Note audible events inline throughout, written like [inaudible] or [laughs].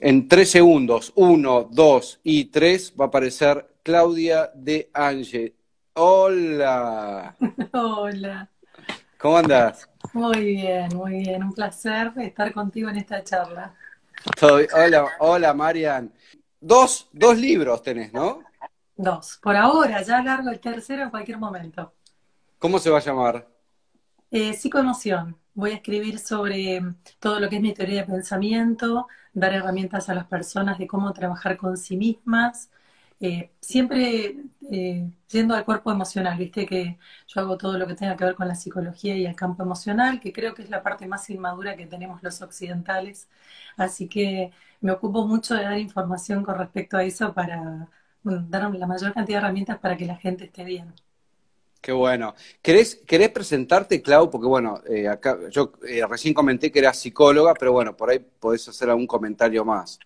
En tres segundos, uno, dos y tres, va a aparecer Claudia de Ange. Hola. [laughs] Hola. ¿Cómo andas? Muy bien, muy bien. Un placer estar contigo en esta charla. Hola, hola Marian. Dos, dos libros tenés, ¿no? Dos. Por ahora, ya largo el tercero en cualquier momento. ¿Cómo se va a llamar? Eh, psicoemoción. Voy a escribir sobre todo lo que es mi teoría de pensamiento, dar herramientas a las personas de cómo trabajar con sí mismas, eh, siempre eh, yendo al cuerpo emocional, viste que yo hago todo lo que tenga que ver con la psicología y el campo emocional, que creo que es la parte más inmadura que tenemos los occidentales, así que me ocupo mucho de dar información con respecto a eso para dar la mayor cantidad de herramientas para que la gente esté bien. Qué bueno. ¿Querés, querés presentarte, Clau? Porque bueno, eh, acá yo eh, recién comenté que eras psicóloga, pero bueno, por ahí podés hacer algún comentario más.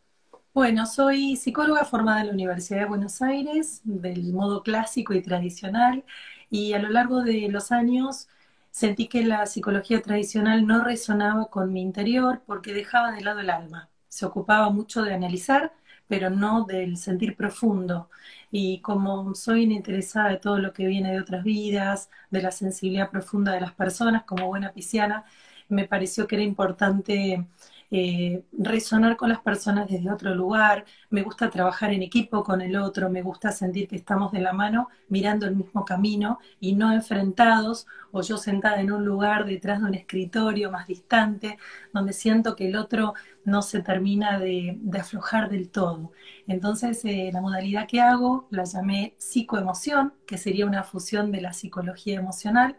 Bueno, soy psicóloga formada en la Universidad de Buenos Aires, del modo clásico y tradicional, y a lo largo de los años sentí que la psicología tradicional no resonaba con mi interior porque dejaba de lado el alma. Se ocupaba mucho de analizar, pero no del sentir profundo y como soy interesada de todo lo que viene de otras vidas, de la sensibilidad profunda de las personas, como buena pisciana, me pareció que era importante eh, resonar con las personas desde otro lugar, me gusta trabajar en equipo con el otro, me gusta sentir que estamos de la mano mirando el mismo camino y no enfrentados o yo sentada en un lugar detrás de un escritorio más distante, donde siento que el otro no se termina de, aflojar del todo. Entonces, eh, la modalidad que hago la llamé psicoemoción, que sería una fusión de la psicología emocional,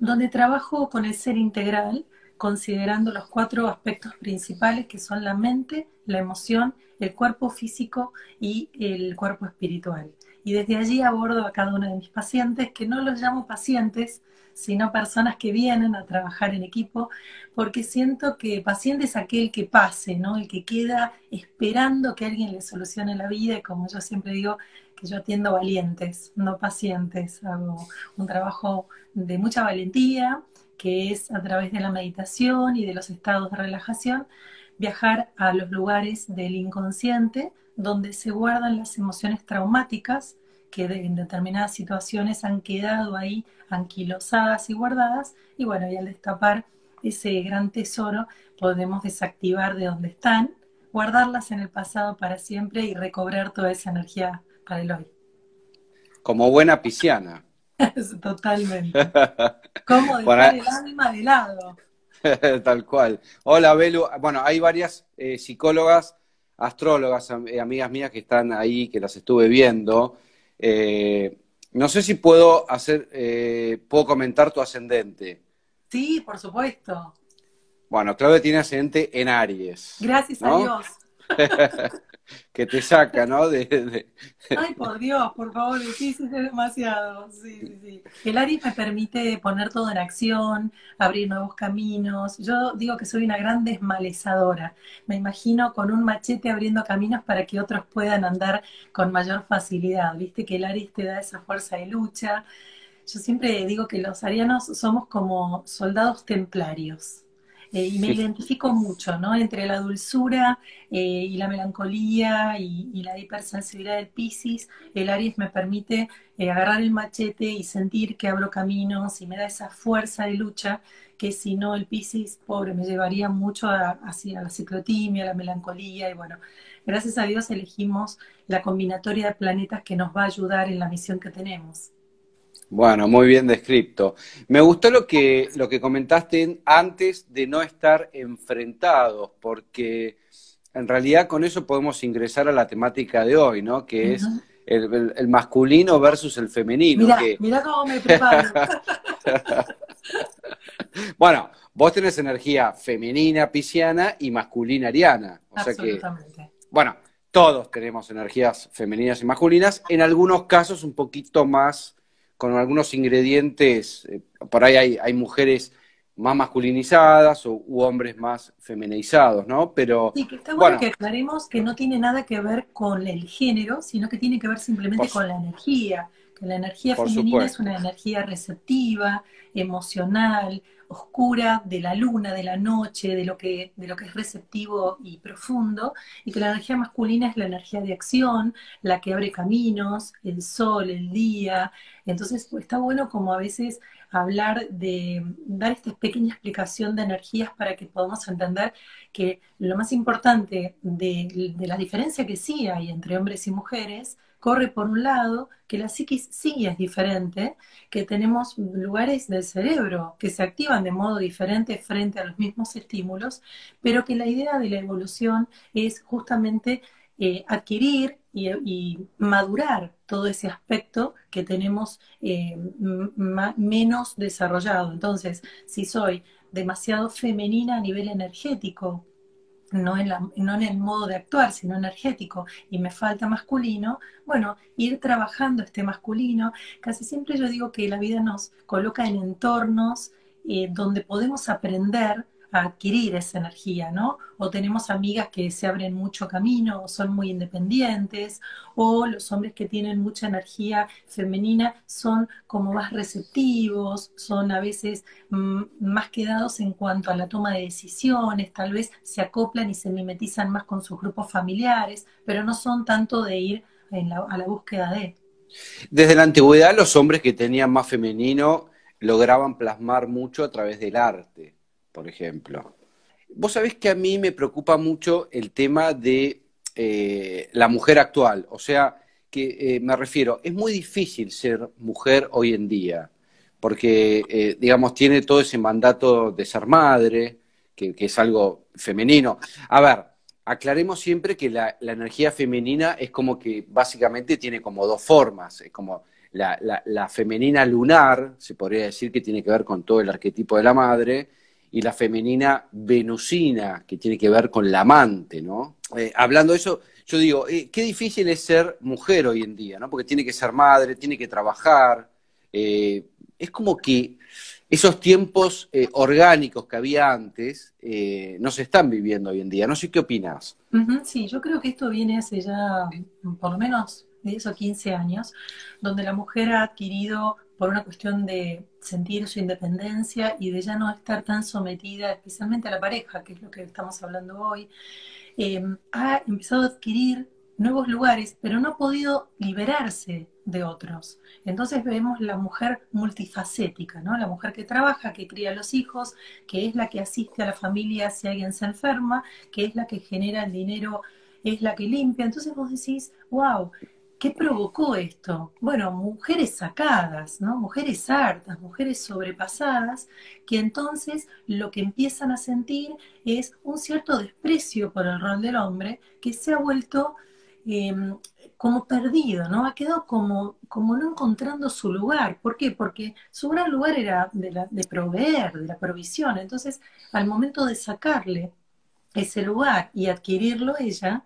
donde trabajo con el ser integral, considerando los cuatro aspectos principales que son la mente, la emoción, el cuerpo físico y el cuerpo espiritual. Y desde allí abordo a cada uno de mis pacientes, que no los llamo pacientes, sino personas que vienen a trabajar en equipo, porque siento que paciente es aquel que pase, ¿no? El que queda esperando que alguien le solucione la vida, y como yo siempre digo, que yo atiendo valientes, no pacientes. Hago un trabajo de mucha valentía, que es a través de la meditación y de los estados de relajación, viajar a los lugares del inconsciente donde se guardan las emociones traumáticas que en determinadas situaciones han quedado ahí anquilosadas y guardadas, y bueno, y al destapar ese gran tesoro podemos desactivar de donde están, guardarlas en el pasado para siempre y recobrar toda esa energía para el hoy. Como buena pisciana. [laughs] Totalmente. [laughs] ¿Cómo dejar el alma de lado? [laughs] Tal cual. Hola, Belu. Bueno, hay varias eh, psicólogas, astrólogas, eh, amigas mías que están ahí, que las estuve viendo. Eh, no sé si puedo hacer, puedo comentar tu ascendente. Sí, por supuesto. Bueno, Claudia tiene ascendente en Aries. Gracias a Dios. Que te saca, ¿no? Ay, por Dios, por favor, sí, sí, demasiado. Sí, sí, sí. El Aries me permite poner todo en acción, abrir nuevos caminos. Yo digo que soy una gran desmalezadora. Me imagino con un machete abriendo caminos para que otros puedan andar con mayor facilidad. Viste que el Aries te da esa fuerza de lucha. Yo siempre digo que los arianos somos como soldados templarios eh, y me identifico mucho, ¿no? Entre la dulzura eh, y la melancolía y, la hipersensibilidad del Piscis, el Aries me permite eh, agarrar el machete y sentir que abro caminos y me da esa fuerza de lucha que si no el Piscis, pobre, me llevaría mucho a, hacia la ciclotimia, la melancolía y bueno, gracias a Dios elegimos la combinatoria de planetas que nos va a ayudar en la misión que tenemos. Bueno, muy bien descrito. Me gustó lo que, lo que comentaste antes de no estar enfrentados, porque en realidad con eso podemos ingresar a la temática de hoy, ¿no? Que es el, masculino versus el femenino. Mira, cómo me preparo. [laughs] bueno, vos tenés energía femenina pisciana y masculina ariana. O sea que, bueno, todos tenemos energías femeninas y masculinas, en algunos casos un poquito más con algunos ingredientes, eh, por ahí hay, hay, mujeres más masculinizadas o, u hombres más feminizados, ¿no? Pero sí, que está bueno, que aclaremos que no tiene nada que ver con el género, sino que tiene que ver simplemente con la energía, que la energía femenina es una energía receptiva, emocional, oscura de la luna, de la noche, de lo, que, de lo que es receptivo y profundo, y que la energía masculina es la energía de acción, la que abre caminos, el sol, el día. Entonces está bueno como a veces hablar de dar esta pequeña explicación de energías para que podamos entender que lo más importante de, de la diferencia que sí hay entre hombres y mujeres corre por un lado, que la psiquis sí es diferente, que tenemos lugares del cerebro que se activan de modo diferente frente a los mismos estímulos, pero que la idea de la evolución es justamente eh, adquirir y, madurar todo ese aspecto que tenemos eh, menos desarrollado. Entonces, si soy demasiado femenina a nivel energético, no en, no en el modo de actuar, sino energético, y me falta masculino, bueno, ir trabajando este masculino. Casi siempre yo digo que la vida nos coloca en entornos eh, donde podemos aprender adquirir esa energía, ¿no? O tenemos amigas que se abren mucho camino, o son muy independientes, o los hombres que tienen mucha energía femenina son como más receptivos, son a veces mm, más quedados en cuanto a la toma de decisiones, tal vez se acoplan y se mimetizan más con sus grupos familiares, pero no son tanto de ir a la búsqueda de. Desde la antigüedad los hombres que tenían más femenino lograban plasmar mucho a través del arte por ejemplo. Vos sabés que a mí me preocupa mucho el tema de eh, la mujer actual, o sea, que eh, me refiero, es muy difícil ser mujer hoy en día, porque, eh, digamos, tiene todo ese mandato de ser madre, que, es algo femenino. A ver, aclaremos siempre que la, energía femenina es como que básicamente tiene como dos formas, es como la, la femenina lunar, se podría decir que tiene que ver con todo el arquetipo de la madre, y la femenina venusina, que tiene que ver con la amante, ¿no? Eh, hablando de eso, yo digo, eh, qué difícil es ser mujer hoy en día, ¿no? Porque tiene que ser madre, tiene que trabajar. Eh, es como que esos tiempos orgánicos que había antes no se están viviendo hoy en día. No sé qué opinas. sí, yo creo que esto viene hace ya por lo menos 10 o 15 años, donde la mujer ha adquirido por una cuestión de sentir su independencia y de ya no estar tan sometida, especialmente a la pareja, que es lo que estamos hablando hoy, em, ha empezado a adquirir nuevos lugares, pero no ha podido liberarse de otros. Entonces vemos la mujer multifacética, ¿no? La mujer que trabaja, que cría los hijos, que es la que asiste a la familia si alguien se enferma, que es la que genera el dinero, es la que limpia. Entonces vos decís, wow, ¿Qué provocó esto? Bueno, mujeres sacadas, ¿no? Mujeres hartas, mujeres sobrepasadas, que entonces lo que empiezan a sentir es un cierto desprecio por el rol del hombre que se ha vuelto em, como perdido, ¿no? Ha quedado como, como no encontrando su lugar. ¿Por qué? Porque su gran lugar era de, de proveer, de la provisión. Entonces, al momento de sacarle ese lugar y adquirirlo ella,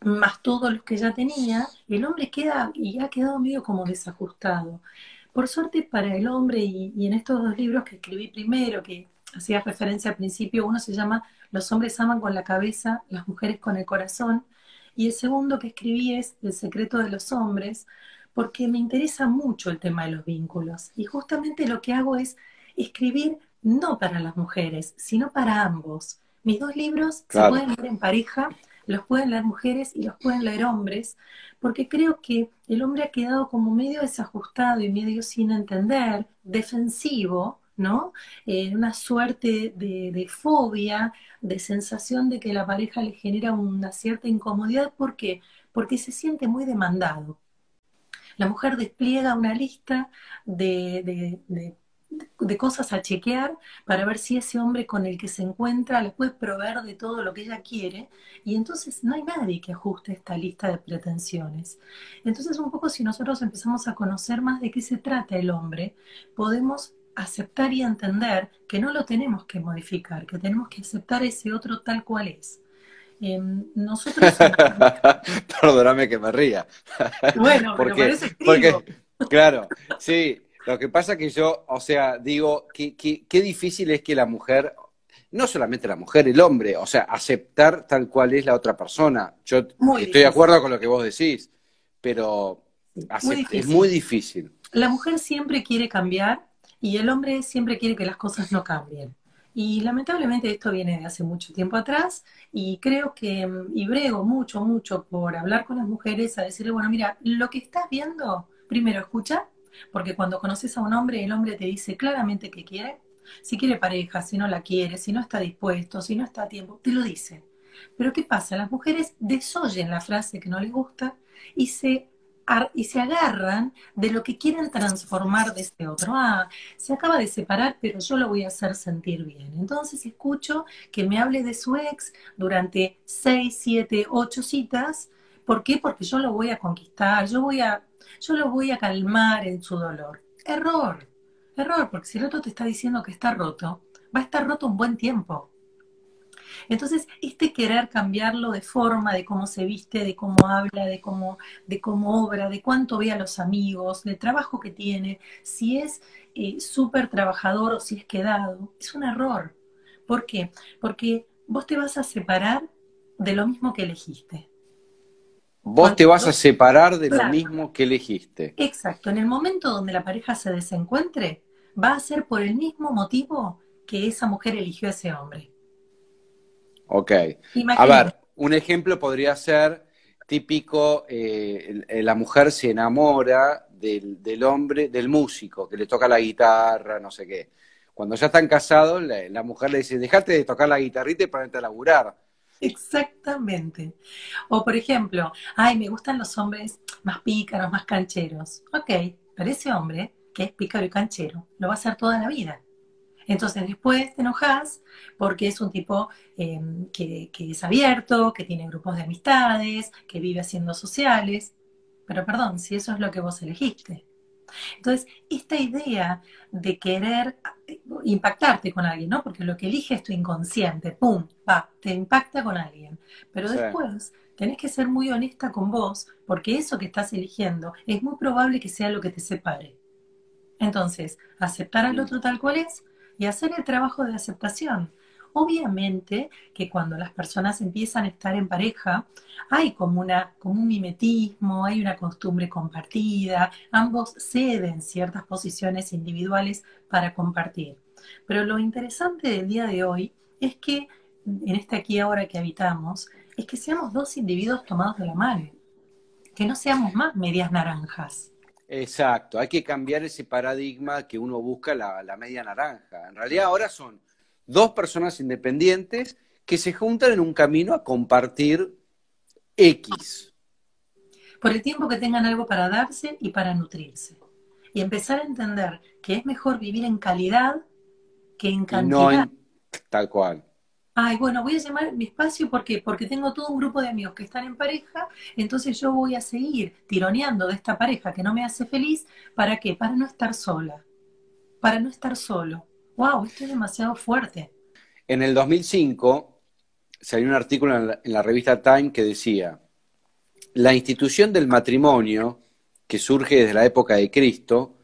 más todos los que ya tenía, el hombre queda y ha quedado medio como desajustado. Por suerte para el hombre, y, en estos dos libros que escribí primero, que hacía referencia al principio, uno se llama Los hombres aman con la cabeza, las mujeres con el corazón, y el segundo que escribí es El secreto de los hombres, porque me interesa mucho el tema de los vínculos. Y justamente lo que hago es escribir no para las mujeres, sino para ambos. Mis dos libros se pueden leer en pareja los pueden leer mujeres y los pueden leer hombres, porque creo que el hombre ha quedado como medio desajustado y medio sin entender, defensivo, ¿no? Eh, una suerte de, fobia, de sensación de que la pareja le genera una cierta incomodidad. ¿Por qué? Porque se siente muy demandado. La mujer despliega una lista de cosas a chequear para ver si ese hombre con el que se encuentra le puede proveer de todo lo que ella quiere y entonces no hay nadie que ajuste esta lista de pretensiones. Entonces un poco si nosotros empezamos a conocer más de qué se trata el hombre, podemos aceptar y entender que no lo tenemos que modificar, que tenemos que aceptar ese otro tal cual es. Em, nosotros... [laughs] Perdóname que me ría. Bueno, porque, porque, claro, sí, lo que pasa que yo, o sea, digo, qué difícil es que la mujer, no solamente la mujer, el hombre, o sea, aceptar tal cual es la otra persona. Yo estoy de acuerdo con lo que vos decís, pero es muy difícil. La mujer siempre quiere cambiar, Y el hombre siempre quiere que las cosas no cambien. Y lamentablemente esto viene de hace mucho tiempo atrás y creo que, y brego mucho, mucho por hablar con las mujeres a decirle, bueno, mira, lo que estás viendo, primero escucha, porque cuando conoces a un hombre, el hombre te dice claramente qué quiere, si quiere pareja, si no la quiere, si no está dispuesto, si no está a tiempo, te lo dice. Pero ¿qué pasa? Las mujeres desoyen la frase que no les gusta y se y se agarran de lo que quieren transformar de este otro. Ah, se acaba de separar, pero yo lo voy a hacer sentir bien. Entonces escucho que me hable de su ex durante seis, siete, ocho citas. ¿Por qué? Porque yo lo voy a conquistar, yo, voy a, yo lo voy a calmar en su dolor. Error, error, porque si el otro te está diciendo que está roto, va a estar roto un buen tiempo. Entonces, este querer cambiarlo de forma, de cómo se viste, de cómo habla, de cómo, de cómo obra, de cuánto ve a los amigos, del trabajo que tiene, si es eh, súper trabajador o si es quedado, es un error. ¿Por qué? Porque vos te vas a separar de lo mismo que elegiste. Vos te vas a separar de lo mismo que elegiste. Exacto. En el momento donde la pareja se desencuentre, va a ser por el mismo motivo que esa mujer eligió a ese hombre. Ok. A ver, un ejemplo podría ser típico, eh, la mujer se enamora del, hombre, del músico, que le toca la guitarra, no sé qué. Cuando ya están casados, la, mujer le dice, dejate de tocar la guitarrita y ponerte a laburar. Exactamente. O por ejemplo, ay, me gustan los hombres más pícaros, más cancheros. Ok, pero ese hombre, que es pícaro y canchero, lo va a hacer toda la vida. Entonces después te enojas porque es un tipo em, que, es abierto, que tiene grupos de amistades, que vive haciendo sociales. Pero perdón, si eso es lo que vos elegiste. Entonces, esta idea de querer eh, impactarte con alguien, ¿no? Porque lo que elige es tu inconsciente, ¡pum! Va, te impacta con alguien. Pero después tenés que ser muy honesta con vos, porque eso que estás eligiendo es muy probable que sea lo que te separe. Entonces, aceptar al otro tal cual es, y hacer el trabajo de aceptación. Obviamente que cuando las personas empiezan a estar en pareja, hay como, una, como un mimetismo, hay una costumbre compartida, ambos ceden ciertas posiciones individuales para compartir. Pero lo interesante del día de hoy es que en este aquí ahora que habitamos, es que seamos dos individuos tomados de la mano, que no seamos más medias naranjas. Exacto, hay que cambiar ese paradigma que uno busca la, media naranja. En realidad ahora son dos personas independientes que se juntan en un camino a compartir X. Por el tiempo que tengan algo para darse y para nutrirse. Y empezar a entender que es mejor vivir en calidad que en cantidad. No tal cual ay, bueno, voy a llamar mi espacio porque porque tengo todo un grupo de amigos que están en pareja, entonces yo voy a seguir tironeando de esta pareja que no me hace feliz, ¿para qué? Para no estar sola, para no estar solo. Wow, esto es demasiado fuerte. En el 2005 salió un artículo en la, revista Time que decía, la institución del matrimonio, que surge desde la época de Cristo,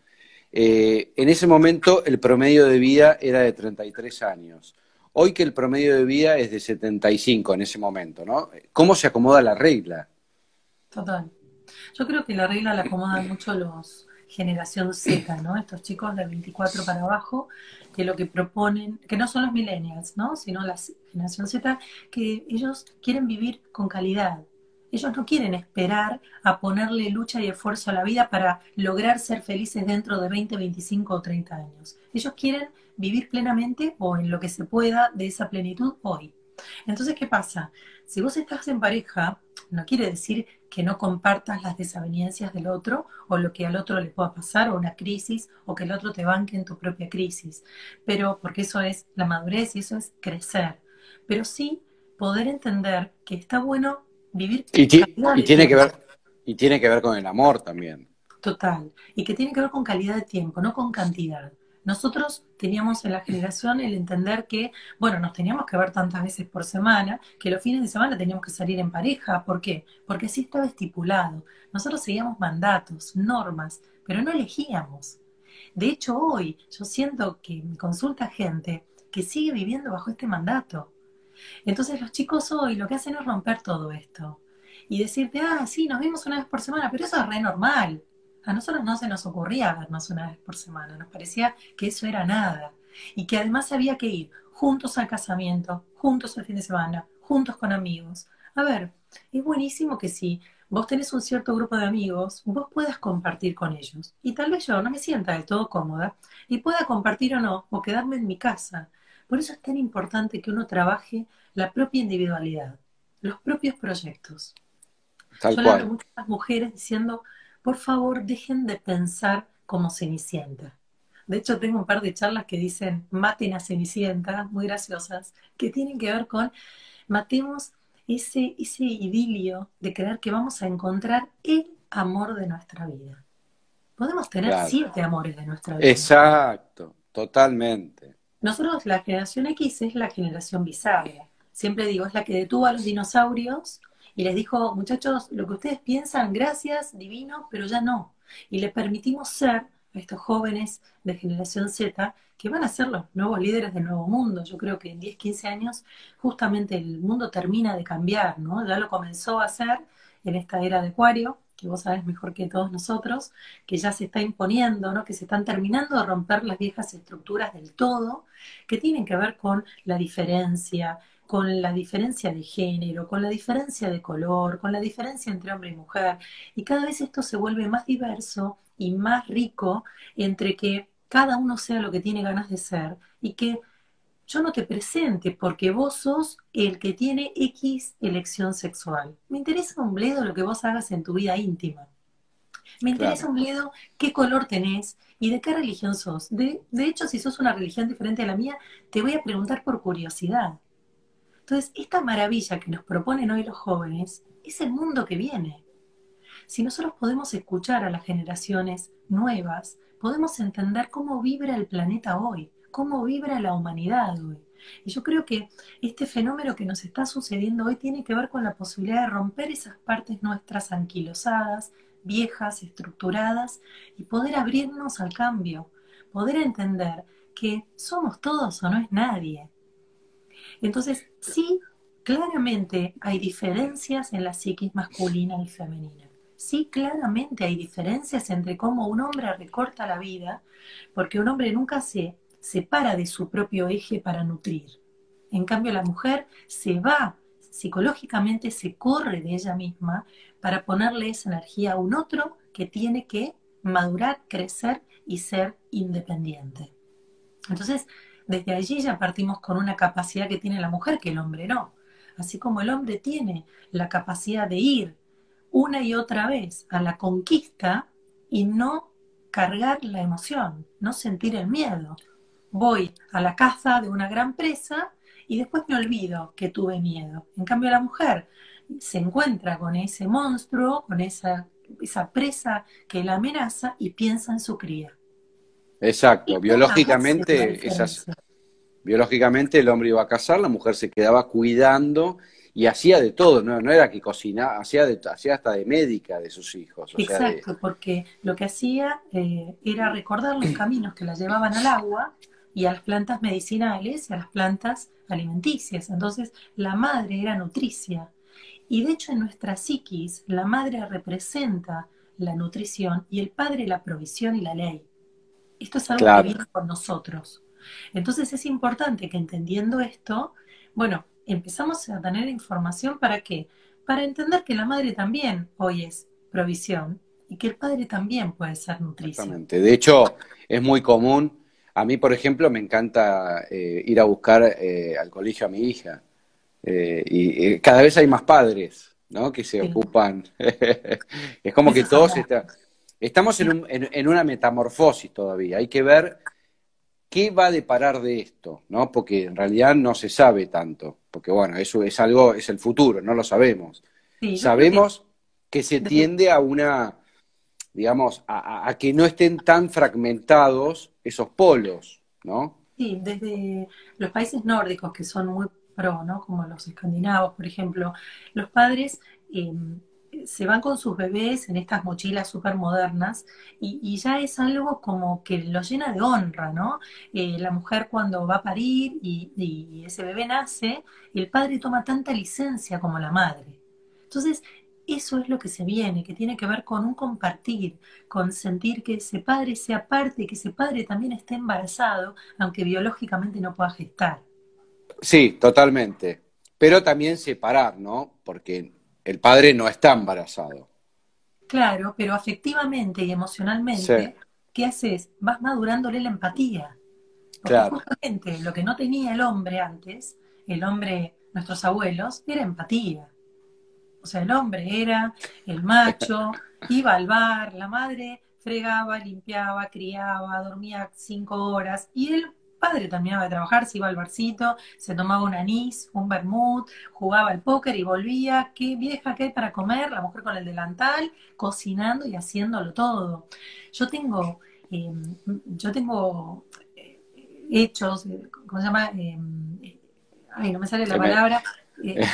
eh, en ese momento el promedio de vida era de 33 años. Hoy que el promedio de vida es de 75 en ese momento, ¿no? ¿Cómo se acomoda la regla? Total. Yo creo que la regla la acomodan mucho los generación Z, ¿no? Estos chicos de 24 para abajo, que lo que proponen, que no son los millennials, ¿no? Sino la generación Z, que ellos quieren vivir con calidad. Ellos no quieren esperar a ponerle lucha y esfuerzo a la vida para lograr ser felices dentro de 20, 25 o 30 años. Ellos quieren vivir plenamente o en lo que se pueda de esa plenitud hoy. Entonces, ¿qué pasa? Si vos estás en pareja, no quiere decir que no compartas las desavenencias del otro o lo que al otro le pueda pasar o una crisis o que el otro te banque en tu propia crisis. Pero porque eso es la madurez y eso es crecer. Pero sí poder entender que está bueno vivir y, y tiene que ver y tiene que ver con el amor también. Total, y que tiene que ver con calidad de tiempo, no con cantidad. Nosotros teníamos en la generación el entender que, bueno, nos teníamos que ver tantas veces por semana, que los fines de semana teníamos que salir en pareja. ¿Por qué? Porque así estaba estipulado. Nosotros seguíamos mandatos, normas, pero no elegíamos. De hecho, hoy yo siento que me consulta gente que sigue viviendo bajo este mandato. Entonces los chicos hoy lo que hacen es romper todo esto y decirte, ah, sí, nos vemos una vez por semana, pero eso es re normal. A nosotros no se nos ocurría vernos una vez por semana, nos parecía que eso era nada y que además había que ir juntos al casamiento, juntos al fin de semana, juntos con amigos. A ver, es buenísimo que si vos tenés un cierto grupo de amigos, vos puedas compartir con ellos. Y tal vez yo no me sienta del todo cómoda y pueda compartir o no, o quedarme en mi casa. Por eso es tan importante que uno trabaje la propia individualidad, los propios proyectos. Tal yo cual. muchas mujeres diciendo, por favor, dejen de pensar como Cenicienta. De hecho, tengo un par de charlas que dicen, maten a Cenicienta, muy graciosas, que tienen que ver con, matemos ese, ese idilio de creer que vamos a encontrar el amor de nuestra vida. Podemos tener siete amores de nuestra vida. Exacto, totalmente. Nosotros, la generación X es la generación bisagra. Siempre digo, es la que detuvo a los dinosaurios y les dijo, muchachos, lo que ustedes piensan, gracias, divino, pero ya no. Y le permitimos ser a estos jóvenes de generación Z que van a ser los nuevos líderes del nuevo mundo. Yo creo que en 10, 15 años justamente el mundo termina de cambiar, ¿no? Ya lo comenzó a hacer en esta era de Acuario, que vos sabés mejor que todos nosotros, que ya se está imponiendo, ¿no? Que se están terminando de romper las viejas estructuras del todo, que tienen que ver con la diferencia, con la diferencia de género, con la diferencia de color, con la diferencia entre hombre y mujer. Y cada vez esto se vuelve más diverso y más rico entre que cada uno sea lo que tiene ganas de ser y que yo no te presente porque vos sos el que tiene X elección sexual. Me interesa un bledo lo que vos hagas en tu vida íntima. Me interesa un bledo qué color tenés y de qué religión sos. De, de hecho, si sos una religión diferente a la mía, te voy a preguntar por curiosidad. Entonces, esta maravilla que nos proponen hoy los jóvenes es el mundo que viene. Si nosotros podemos escuchar a las generaciones nuevas, podemos entender cómo vibra el planeta hoy, cómo vibra la humanidad hoy. Y yo creo que este fenómeno que nos está sucediendo hoy tiene que ver con la posibilidad de romper esas partes nuestras anquilosadas, viejas, estructuradas, y poder abrirnos al cambio, poder entender que somos todos o no es nadie. Entonces, sí, claramente hay diferencias en la psiquis masculina y femenina sí claramente hay diferencias entre cómo un hombre recorta la vida, porque un hombre nunca se separa de su propio eje para nutrir. En cambio, la mujer se va psicológicamente, se corre de ella misma para ponerle esa energía a un otro que tiene que madurar, crecer y ser independiente. Entonces, desde allí ya partimos con una capacidad que tiene la mujer que el hombre no. Así como el hombre tiene la capacidad de ir una y otra vez a la conquista y no cargar la emoción, no sentir el miedo. Voy a la caza de una gran presa y después me olvido que tuve miedo. En cambio la mujer se encuentra con ese monstruo, con esa, esa presa que la amenaza y piensa en su cría. Exacto, biológicamente esas, biológicamente el hombre iba a cazar, la mujer se quedaba cuidando y hacía de todo, no, no era que cocinaba, hacía, de, hacía hasta de médica de sus hijos. Exacto, porque lo que hacía eh, era recordar los caminos que la llevaban al agua y a las plantas medicinales y a las plantas alimenticias. Entonces, la madre era nutricia. Y de hecho, en nuestra psiquis, la madre representa la nutrición y el padre la provisión y la ley. Esto es algo que viene con nosotros. Entonces es importante que entendiendo esto, bueno, empezamos a tener información para qué? Para entender que la madre también hoy es provisión y que el padre también puede ser nutrición. Exactamente. De hecho, es muy común. A mí, por ejemplo, me encanta eh, ir a buscar eh, al colegio a mi hija. Eh, y cada vez hay más padres, ¿no? Que se ocupan. [laughs] es como que todos estamos en, en una metamorfosis todavía. Hay que ver qué va a deparar de esto, ¿no? Porque en realidad no se sabe tanto porque bueno, eso es algo, es el futuro, no lo sabemos. sabemos que... se tiende a una, digamos, a, que no estén tan fragmentados esos polos, ¿no? Sí, desde los países nórdicos que son muy pro, ¿no? Como los escandinavos, por ejemplo, los padres em, se van con sus bebés en estas mochilas súper modernas y, ya es algo como que lo llena de honra, ¿no? Eh, la mujer cuando va a parir y, ese bebé nace, el padre toma tanta licencia como la madre. Entonces, eso es lo que se viene, que tiene que ver con un compartir, con sentir que ese padre sea parte, que ese padre también esté embarazado, aunque biológicamente no pueda gestar. Sí, totalmente. Pero también separar, ¿no? Porque el padre no está embarazado. Claro, pero afectivamente y emocionalmente, ¿qué haces? Vas madurándole la empatía. Porque justamente lo que no tenía el hombre antes, el hombre, nuestros abuelos, era empatía. O sea, el hombre era el macho, [laughs] iba al bar, la madre fregaba, limpiaba, criaba, dormía cinco horas y el padre terminaba de trabajar, se iba al barcito, se tomaba un anís, un vermut, jugaba al póker y volvía. Qué vieja que hay para comer, la mujer con el delantal, cocinando y haciéndolo todo. Yo tengo, em, yo tengo eh, hechos, ¿cómo se llama? Em, eh, ay, no me sale la palabra. [laughs] Eh,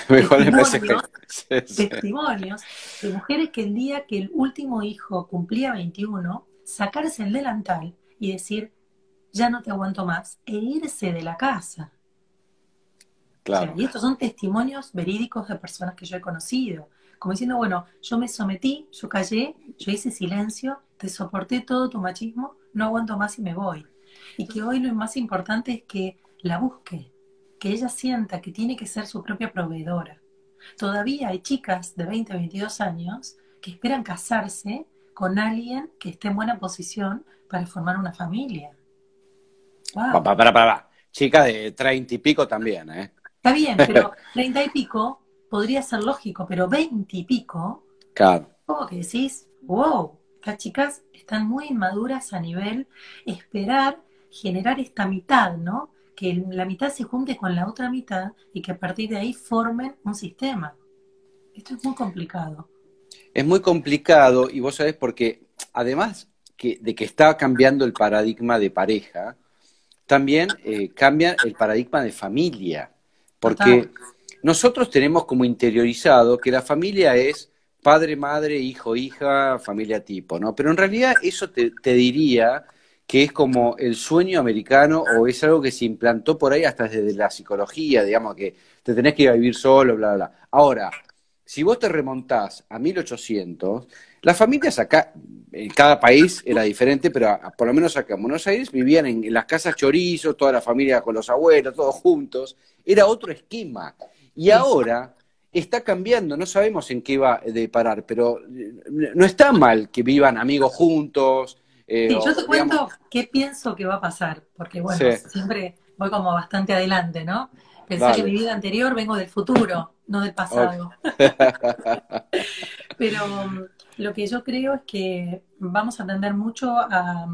testimonios, de mujeres que el día que el último hijo cumplía 21, sacarse el delantal y decir, ya no te aguanto más, e irse de la casa. Claro. y estos son testimonios verídicos de personas que yo he conocido. Como diciendo, bueno, yo me sometí, yo callé, yo hice silencio, te soporté todo tu machismo, no aguanto más y me voy. Y que hoy lo más importante es que la busque, que ella sienta que tiene que ser su propia proveedora. Todavía hay chicas de 20, 22 años que esperan casarse con alguien que esté en buena posición para formar una familia. Wow. Para, para, para. Chica de 30 y pico también, ¿eh? Está bien, [laughs] pero 30 y pico podría ser lógico, pero 20 y pico, claro. como que decís, wow, las chicas están muy inmaduras a nivel esperar generar esta mitad, ¿no? que la mitad se junte con la otra mitad y que a partir de ahí formen un sistema. Esto es muy complicado. Es muy complicado y vos sabés porque además de que está cambiando el paradigma de pareja, también eh, cambia el paradigma de familia. Porque nosotros tenemos como interiorizado que la familia es padre, madre, hijo, hija, familia tipo, ¿no? Pero en realidad eso te, te diría que es como el sueño americano o es algo que se implantó por ahí hasta desde la psicología, digamos, que te tenés que ir a vivir solo, bla, bla, bla. Ahora, si vos te remontás a 1800, las familias acá, en cada país era diferente, pero por lo menos acá en Buenos Aires vivían en, las casas chorizos, toda la familia con los abuelos, todos juntos. Era otro esquema. Y ahora está cambiando, no sabemos en qué va a parar, pero no está mal que vivan amigos juntos, eh, sí, yo te cuento qué pienso que va a pasar, porque bueno, siempre voy como bastante adelante, ¿no? Pensé que mi vida anterior vengo del futuro, no del pasado. [laughs] [laughs] Pero lo que yo creo es que vamos a atender mucho a,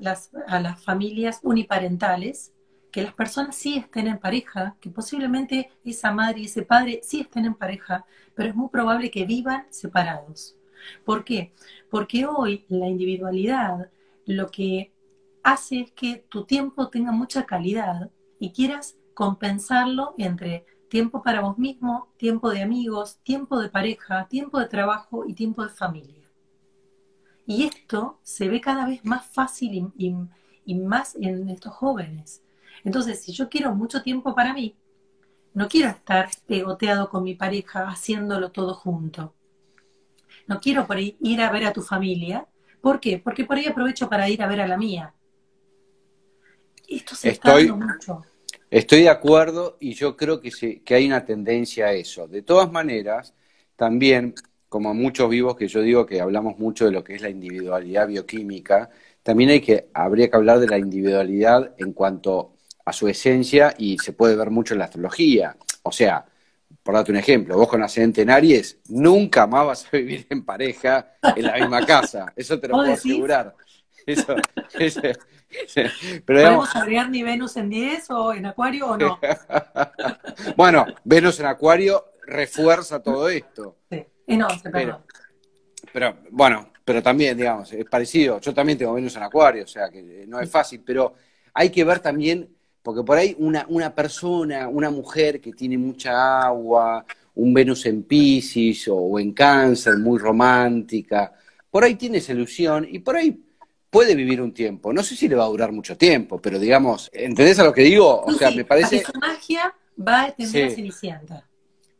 las, a las familias uniparentales, que las personas sí estén en pareja, que posiblemente esa madre y ese padre sí estén en pareja, pero es muy probable que vivan separados. ¿Por qué? Porque hoy la individualidad lo que hace es que tu tiempo tenga mucha calidad y quieras compensarlo entre tiempo para vos mismo, tiempo de amigos, tiempo de pareja, tiempo de trabajo y tiempo de familia. Y esto se ve cada vez más fácil y, más en estos jóvenes. Entonces, si yo quiero mucho tiempo para mí, no quiero estar pegoteado con mi pareja haciéndolo todo junto no quiero por ir a ver a tu familia. ¿Por qué? Porque por ahí aprovecho para ir a ver a la mía. Esto se estoy, está mucho. Estoy de acuerdo y yo creo que, que hay una tendencia a eso. De todas maneras, también, como muchos vivos que yo digo que hablamos mucho de lo que es la individualidad bioquímica, también hay que, habría que hablar de la individualidad en cuanto a su esencia y se puede ver mucho en la astrología. O sea, por darte un ejemplo, vos con ascendente en Aries, nunca más vas a vivir en pareja en la misma casa. Eso te lo puedo asegurar. Eso, pero ¿Podemos agregar ni Venus en 10 o en Acuario o no? [laughs] bueno, Venus en Acuario refuerza todo esto. Sí, y no, se pero, pero bueno, pero también, digamos, es parecido. Yo también tengo Venus en Acuario, o sea que no es fácil, pero hay que ver también porque por ahí una, una persona, una mujer que tiene mucha agua, un Venus en Pisces o, en Cáncer, muy romántica, por ahí tiene esa ilusión y por ahí puede vivir un tiempo. No sé si le va a durar mucho tiempo, pero digamos, ¿entendés a lo que digo? O sea, me parece... Su magia va a tener sí. Cenicienta.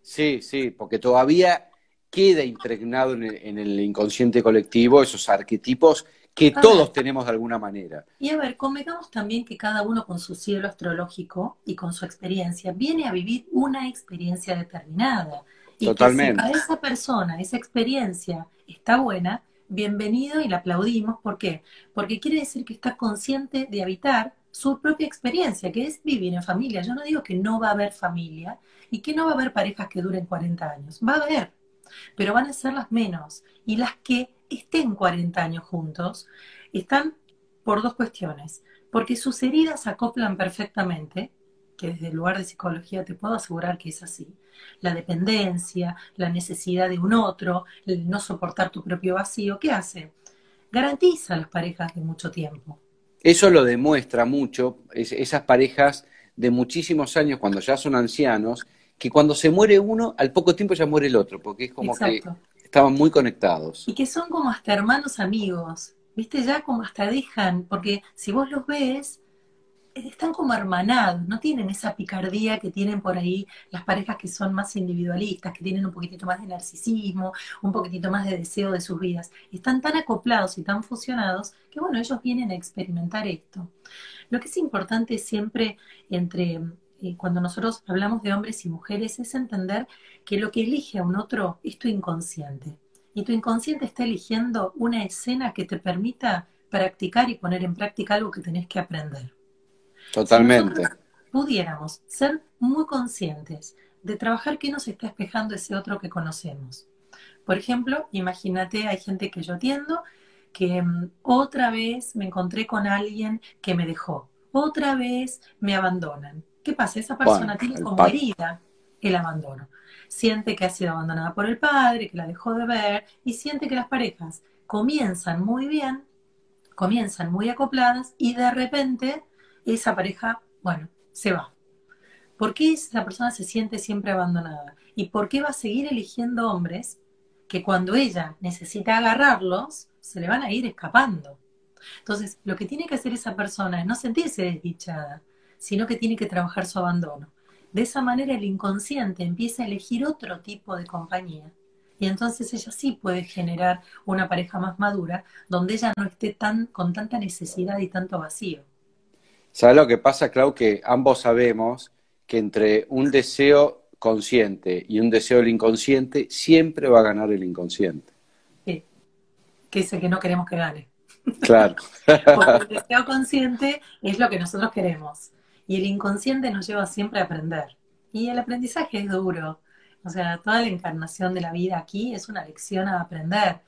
Sí, sí, porque todavía queda impregnado en el, inconsciente colectivo esos arquetipos que todos tenemos de alguna manera. Y a ver, convengamos también que cada uno con su cielo astrológico y con su experiencia viene a vivir una experiencia determinada. Y Totalmente. Que si para esa persona esa experiencia está buena, bienvenido y la aplaudimos. ¿Por qué? Porque quiere decir que está consciente de habitar su propia experiencia, que es vivir en familia. Yo no digo que no va a haber familia y que no va a haber parejas que duren 40 años. Va a haber, pero van a ser las menos. Y las que estén 40 años juntos están por dos cuestiones. Porque sus heridas acoplan perfectamente, que desde el lugar de psicología te puedo asegurar que es así. La dependencia, la necesidad de un otro, el no soportar tu propio vacío, ¿qué hace? Garantiza a las parejas de mucho tiempo. Eso lo demuestra mucho, esas parejas de muchísimos años, cuando ya son ancianos, que cuando se muere uno, al poco tiempo ya muere el otro, porque es como que estaban muy conectados. Y que son como hasta hermanos amigos, ¿viste? Ya como hasta dejan, porque si vos los ves, están como hermanados, no tienen esa picardía que tienen por ahí las parejas que son más individualistas, que tienen un poquitito más de narcisismo, un poquitito más de deseo de sus vidas. Están tan acoplados y tan fusionados que, bueno, ellos vienen a experimentar esto. Lo que es importante siempre entre eh, cuando nosotros hablamos de hombres y mujeres es entender que lo que elige a un otro es tu inconsciente. Y tu inconsciente está eligiendo una escena que te permita practicar y poner en práctica algo que tenés que aprender. Totalmente. Si pudiéramos ser muy conscientes de trabajar qué nos está espejando ese otro que conocemos. Por ejemplo, imagínate, hay gente que yo atiendo que mm, otra vez me encontré con alguien que me dejó, otra vez me abandonan. ¿Qué pasa? Esa persona tiene como herida el abandono. Siente que ha sido abandonada por el padre, que la dejó de ver, y siente que las parejas comienzan muy bien, comienzan muy acopladas, y de repente esa pareja, bueno, se va. ¿Por qué esa persona se siente siempre abandonada? ¿Y por qué va a seguir eligiendo hombres que cuando ella necesita agarrarlos, se le van a ir escapando? Entonces, lo que tiene que hacer esa persona es no sentirse desdichada, sino que tiene que trabajar su abandono. De esa manera el inconsciente empieza a elegir otro tipo de compañía y entonces ella sí puede generar una pareja más madura donde ella no esté tan con tanta necesidad y tanto vacío. ¿Sabes lo que pasa, Clau? Que ambos sabemos que entre un deseo consciente y un deseo del inconsciente, siempre va a ganar el inconsciente. Sí, que es el que no queremos que gane. [laughs] Claro. [laughs] Porque el deseo consciente es lo que nosotros queremos. Y el inconsciente nos lleva siempre a aprender. Y el aprendizaje es duro. O sea, toda la encarnación de la vida aquí es una lección a aprender.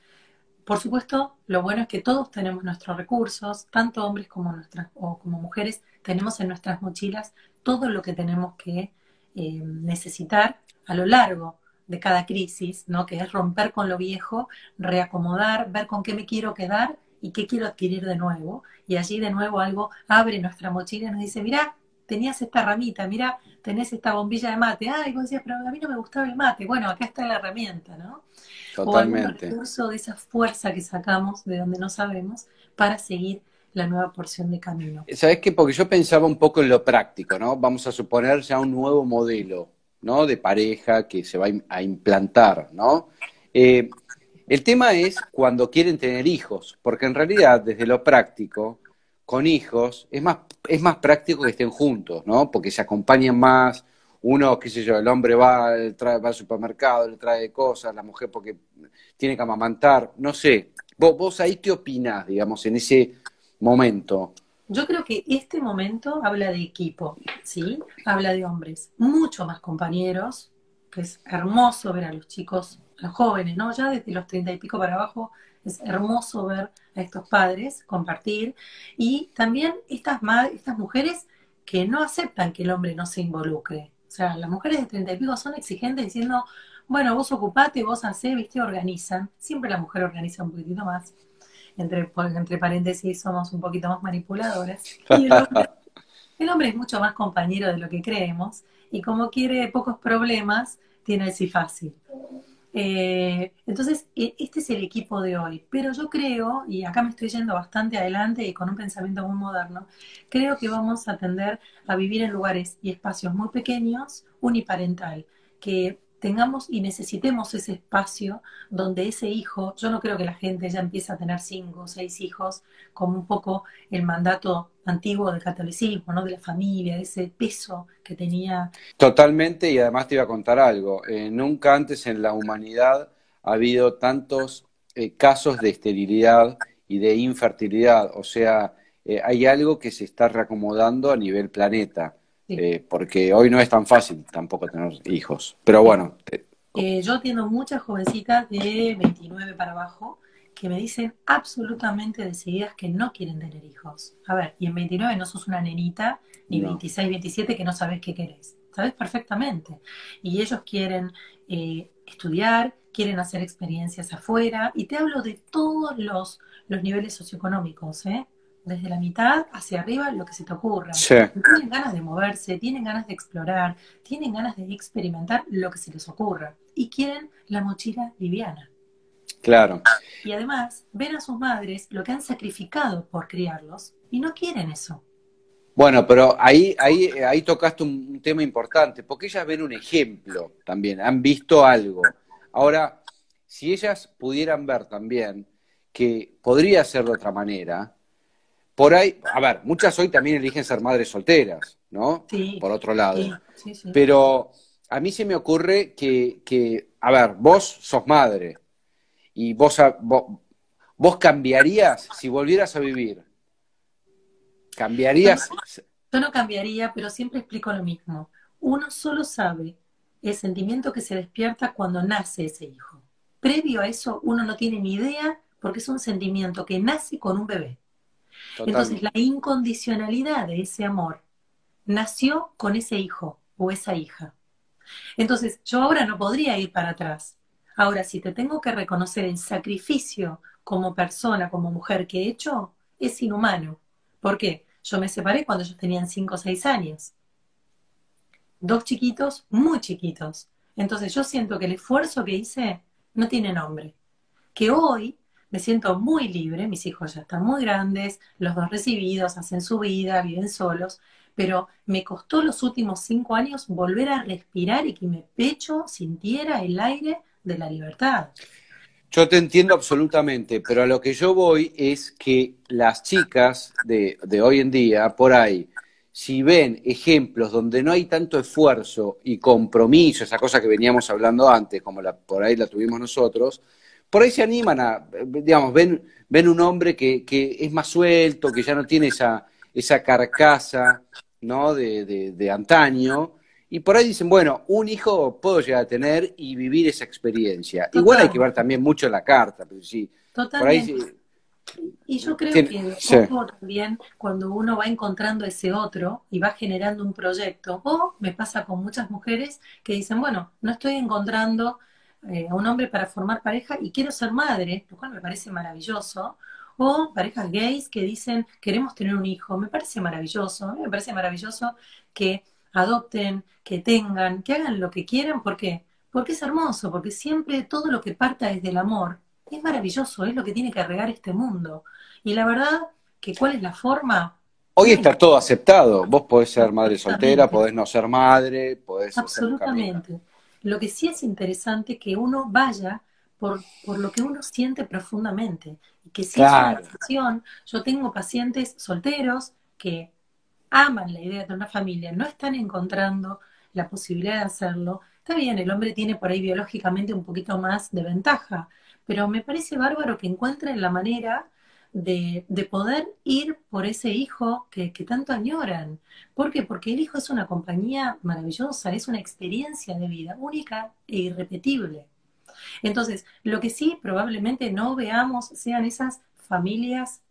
Por supuesto, lo bueno es que todos tenemos nuestros recursos, tanto hombres como nuestras o como mujeres, tenemos en nuestras mochilas todo lo que tenemos que eh, necesitar a lo largo de cada crisis, ¿no? Que es romper con lo viejo, reacomodar, ver con qué me quiero quedar y qué quiero adquirir de nuevo. Y allí de nuevo algo abre nuestra mochila y nos dice, mira, tenías esta ramita, mira, tenés esta bombilla de mate. Ay, vos decías, pero a mí no me gustaba el mate. Bueno, acá está la herramienta, ¿no? Totalmente. o algún recurso de esa fuerza que sacamos de donde no sabemos para seguir la nueva porción de camino. ¿Sabes qué? Porque yo pensaba un poco en lo práctico, ¿no? Vamos a suponer ya un nuevo modelo, ¿no? De pareja que se va a implantar, ¿no? Eh, el tema es cuando quieren tener hijos, porque en realidad desde lo práctico, con hijos, es más, es más práctico que estén juntos, ¿no? Porque se acompañan más, uno, qué sé yo, el hombre va, trae, va al supermercado, le trae cosas, la mujer porque tiene que amamantar, no sé. Vos, vos ahí qué opinás, digamos, en ese momento. Yo creo que este momento habla de equipo, ¿sí? Habla de hombres, mucho más compañeros, es hermoso ver a los chicos, a los jóvenes, ¿no? Ya desde los treinta y pico para abajo, es hermoso ver a estos padres compartir. Y también estas, estas mujeres que no aceptan que el hombre no se involucre, o sea, las mujeres de treinta y pico son exigentes diciendo, bueno, vos ocupate, vos hacés, viste, organizan. Siempre la mujer organiza un poquitito más. Entre, entre paréntesis, somos un poquito más manipuladoras. Y el hombre, [laughs] es mucho más compañero de lo que creemos. Y como quiere pocos problemas, tiene el sí fácil. Eh, entonces, e, este es el equipo de hoy. Pero yo creo, y acá me estoy yendo bastante adelante y con un pensamiento muy moderno, creo que vamos a tender a vivir en lugares y espacios muy pequeños, uniparental, que tengamos y necesitemos ese espacio donde ese hijo, yo no creo que la gente ya empiece a tener cinco o seis hijos, como un poco el mandato antiguo del catolicismo, ¿no? De la familia, de ese peso que tenía. Totalmente, y además te iba a contar algo. Eh, nunca antes en la humanidad ha habido tantos eh, casos de esterilidad y de infertilidad. O sea, eh, hay algo que se está reacomodando a nivel planeta. Porque hoy no es tan fácil tampoco tener hijos. Pero bueno. Yo atiendo muchas jovencitas de 29 para abajo que me dicen absolutamente decididas que no quieren tener hijos. A ver, y en 29 no sos una nenita, ni 26, 27 que no sabes qué querés. Sabes perfectamente. Y ellos quieren eh, estudiar, quieren hacer experiencias afuera, y te hablo de todos los, los niveles socioeconómicos, ¿eh? desde la mitad hacia arriba lo que se te ocurra. Tienen ganas de moverse, tienen ganas de explorar, tienen ganas de experimentar lo que se les ocurra. Y quieren la mochila liviana. Claro. Y además, ven a sus madres lo que han sacrificado por criarlos y no quieren eso. Bueno, pero ahí, ahí, ahí tocaste un, tema importante, porque ellas ven un ejemplo también, han visto algo. Ahora, si ellas pudieran ver también que podría ser de otra manera, por ahí, a ver, muchas hoy también eligen ser madres solteras, ¿no? Sí. Por otro lado. Sí, sí, Pero a mí se me ocurre que, que, a ver, vos sos madre y vos, vos, cambiarías si volvieras a vivir. ¿Cambiarías? yo no cambiaría, pero siempre explico lo mismo. Uno solo sabe el sentimiento que se despierta cuando nace ese hijo. Previo a eso, uno no tiene ni idea porque es un sentimiento que nace con un bebé. Entonces la incondicionalidad de ese amor nació con ese hijo o esa hija. Entonces yo ahora no podría ir para atrás. Ahora, si te tengo que reconocer el sacrificio como persona, como mujer que he hecho, es inhumano. ¿Por qué? Yo me separé cuando ellos tenían 5 o 6 años. Dos chiquitos, muy chiquitos. Entonces yo siento que el esfuerzo que hice no tiene nombre. Que hoy me siento muy libre, mis hijos ya están muy grandes, los dos recibidos, hacen su vida, viven solos, pero me costó los últimos cinco años volver a respirar y que mi pecho sintiera el aire de la libertad. Yo te entiendo absolutamente, pero a lo que yo voy es que las chicas de, hoy en día, por ahí, si ven ejemplos donde no hay tanto esfuerzo y compromiso, esa cosa que veníamos hablando antes, como la, por ahí la tuvimos nosotros, por ahí se animan a, digamos, ven, ven un hombre que, que es más suelto, que ya no tiene esa, esa carcasa, ¿no? De, de, antaño, y por ahí dicen, bueno, un hijo puedo llegar a tener y vivir esa experiencia. Igual hay que ver también mucho la carta, pero sí. Totalmente. y yo creo que también cuando uno va encontrando ese otro y va generando un proyecto, o me pasa con muchas mujeres que dicen, bueno, no estoy encontrando eh, a un hombre para formar pareja y quiero ser madre, lo cual me parece maravilloso. O parejas gays que dicen queremos tener un hijo, me parece maravilloso. Me parece maravilloso que adopten, que tengan, que hagan lo que quieran. ¿Por qué? Porque es hermoso, porque siempre todo lo que parta desde el amor es maravilloso, es lo que tiene que regar este mundo. Y la verdad que cuál es la forma, Hoy está todo aceptado. Vos podés ser madre soltera, podés no ser madre, podés. Absolutamente. Lo que sí es interesante que uno vaya por, por lo que uno siente profundamente. Y que si es una decisión, yo tengo pacientes solteros que aman la idea de una familia, no están encontrando la posibilidad de hacerlo. Está bien, el hombre tiene por ahí biológicamente un poquito más de ventaja, pero me parece bárbaro que encuentren la manera de, de, poder ir por ese hijo que, que, tanto añoran. ¿Por qué? Porque el hijo es una compañía maravillosa, es una experiencia de vida única e irrepetible. Entonces, lo que sí probablemente no veamos sean esas familias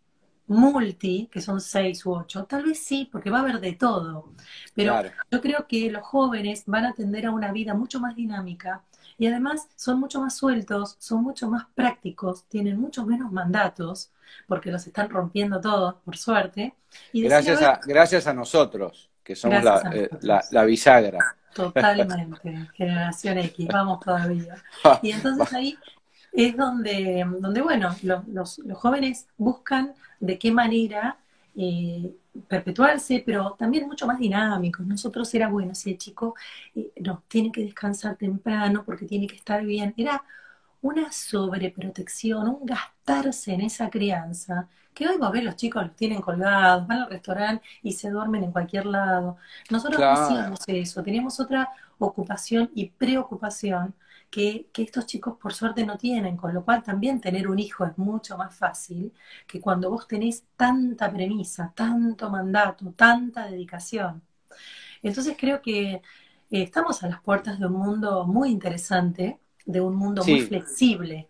multi, que son seis u ocho, tal vez sí, porque va a haber de todo. Pero yo creo que los jóvenes van a tender a una vida mucho más dinámica y además son mucho más sueltos, son mucho más prácticos, tienen mucho menos mandatos, porque los están rompiendo todos, por suerte. Y gracias, a, gracias a nosotros, que somos la, eh, la, bisagra. Totalmente, [laughs] generación X, vamos todavía. [laughs] Y entonces ahí es donde, donde bueno, los, los, los jóvenes buscan de qué manera eh, perpetuarse, pero también mucho más dinámicos. Nosotros era bueno, si el chico, eh, no, tiene que descansar temprano porque tiene que estar bien. Era una sobreprotección, un gastarse en esa crianza, que hoy vos ves los chicos los tienen colgados, van al restaurante y se duermen en cualquier lado. Nosotros no hacíamos eso, teníamos otra ocupación y preocupación que, que, estos chicos por suerte no tienen, con lo cual también tener un hijo es mucho más fácil que cuando vos tenés tanta premisa, tanto mandato, tanta dedicación. Entonces creo que eh, estamos a las puertas de un mundo muy interesante, de un mundo muy flexible.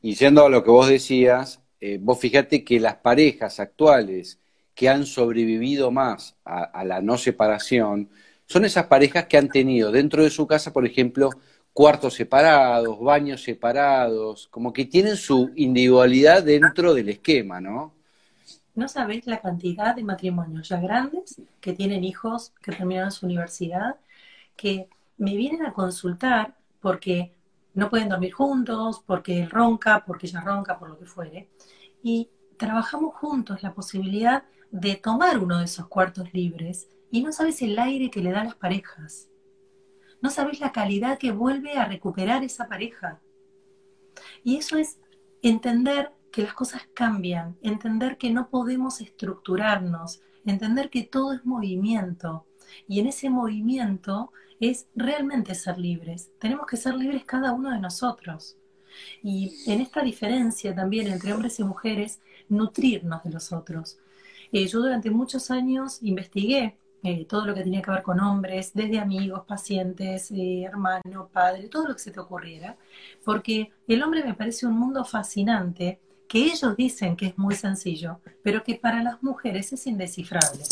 Y siendo a lo que vos decías, eh, vos fíjate que las parejas actuales que han sobrevivido más a, la no separación son esas parejas que han tenido dentro de su casa, por ejemplo, cuartos separados, baños separados, como que tienen su individualidad dentro del esquema, ¿no? No sabéis la cantidad de matrimonios ya grandes que tienen hijos que terminaron su universidad, que me vienen a consultar porque no pueden dormir juntos, porque él ronca, porque ella ronca, por lo que fuere. Y trabajamos juntos la posibilidad de tomar uno de esos cuartos libres y no sabes el aire que le da a las parejas. No sabes la calidad que vuelve a recuperar esa pareja. Y eso es entender que las cosas cambian, entender que no podemos estructurarnos, entender que todo es movimiento. Y en ese movimiento es realmente ser libres. Tenemos que ser libres cada uno de nosotros. Y en esta diferencia también entre hombres y mujeres, nutrirnos de los otros. Eh, yo durante muchos años investigué eh, todo lo que tenía que ver con hombres, desde amigos, pacientes, eh, hermano, padre, todo lo que se te ocurriera, porque el hombre me parece un mundo fascinante que ellos dicen que es muy sencillo, pero que para las mujeres es indescifrable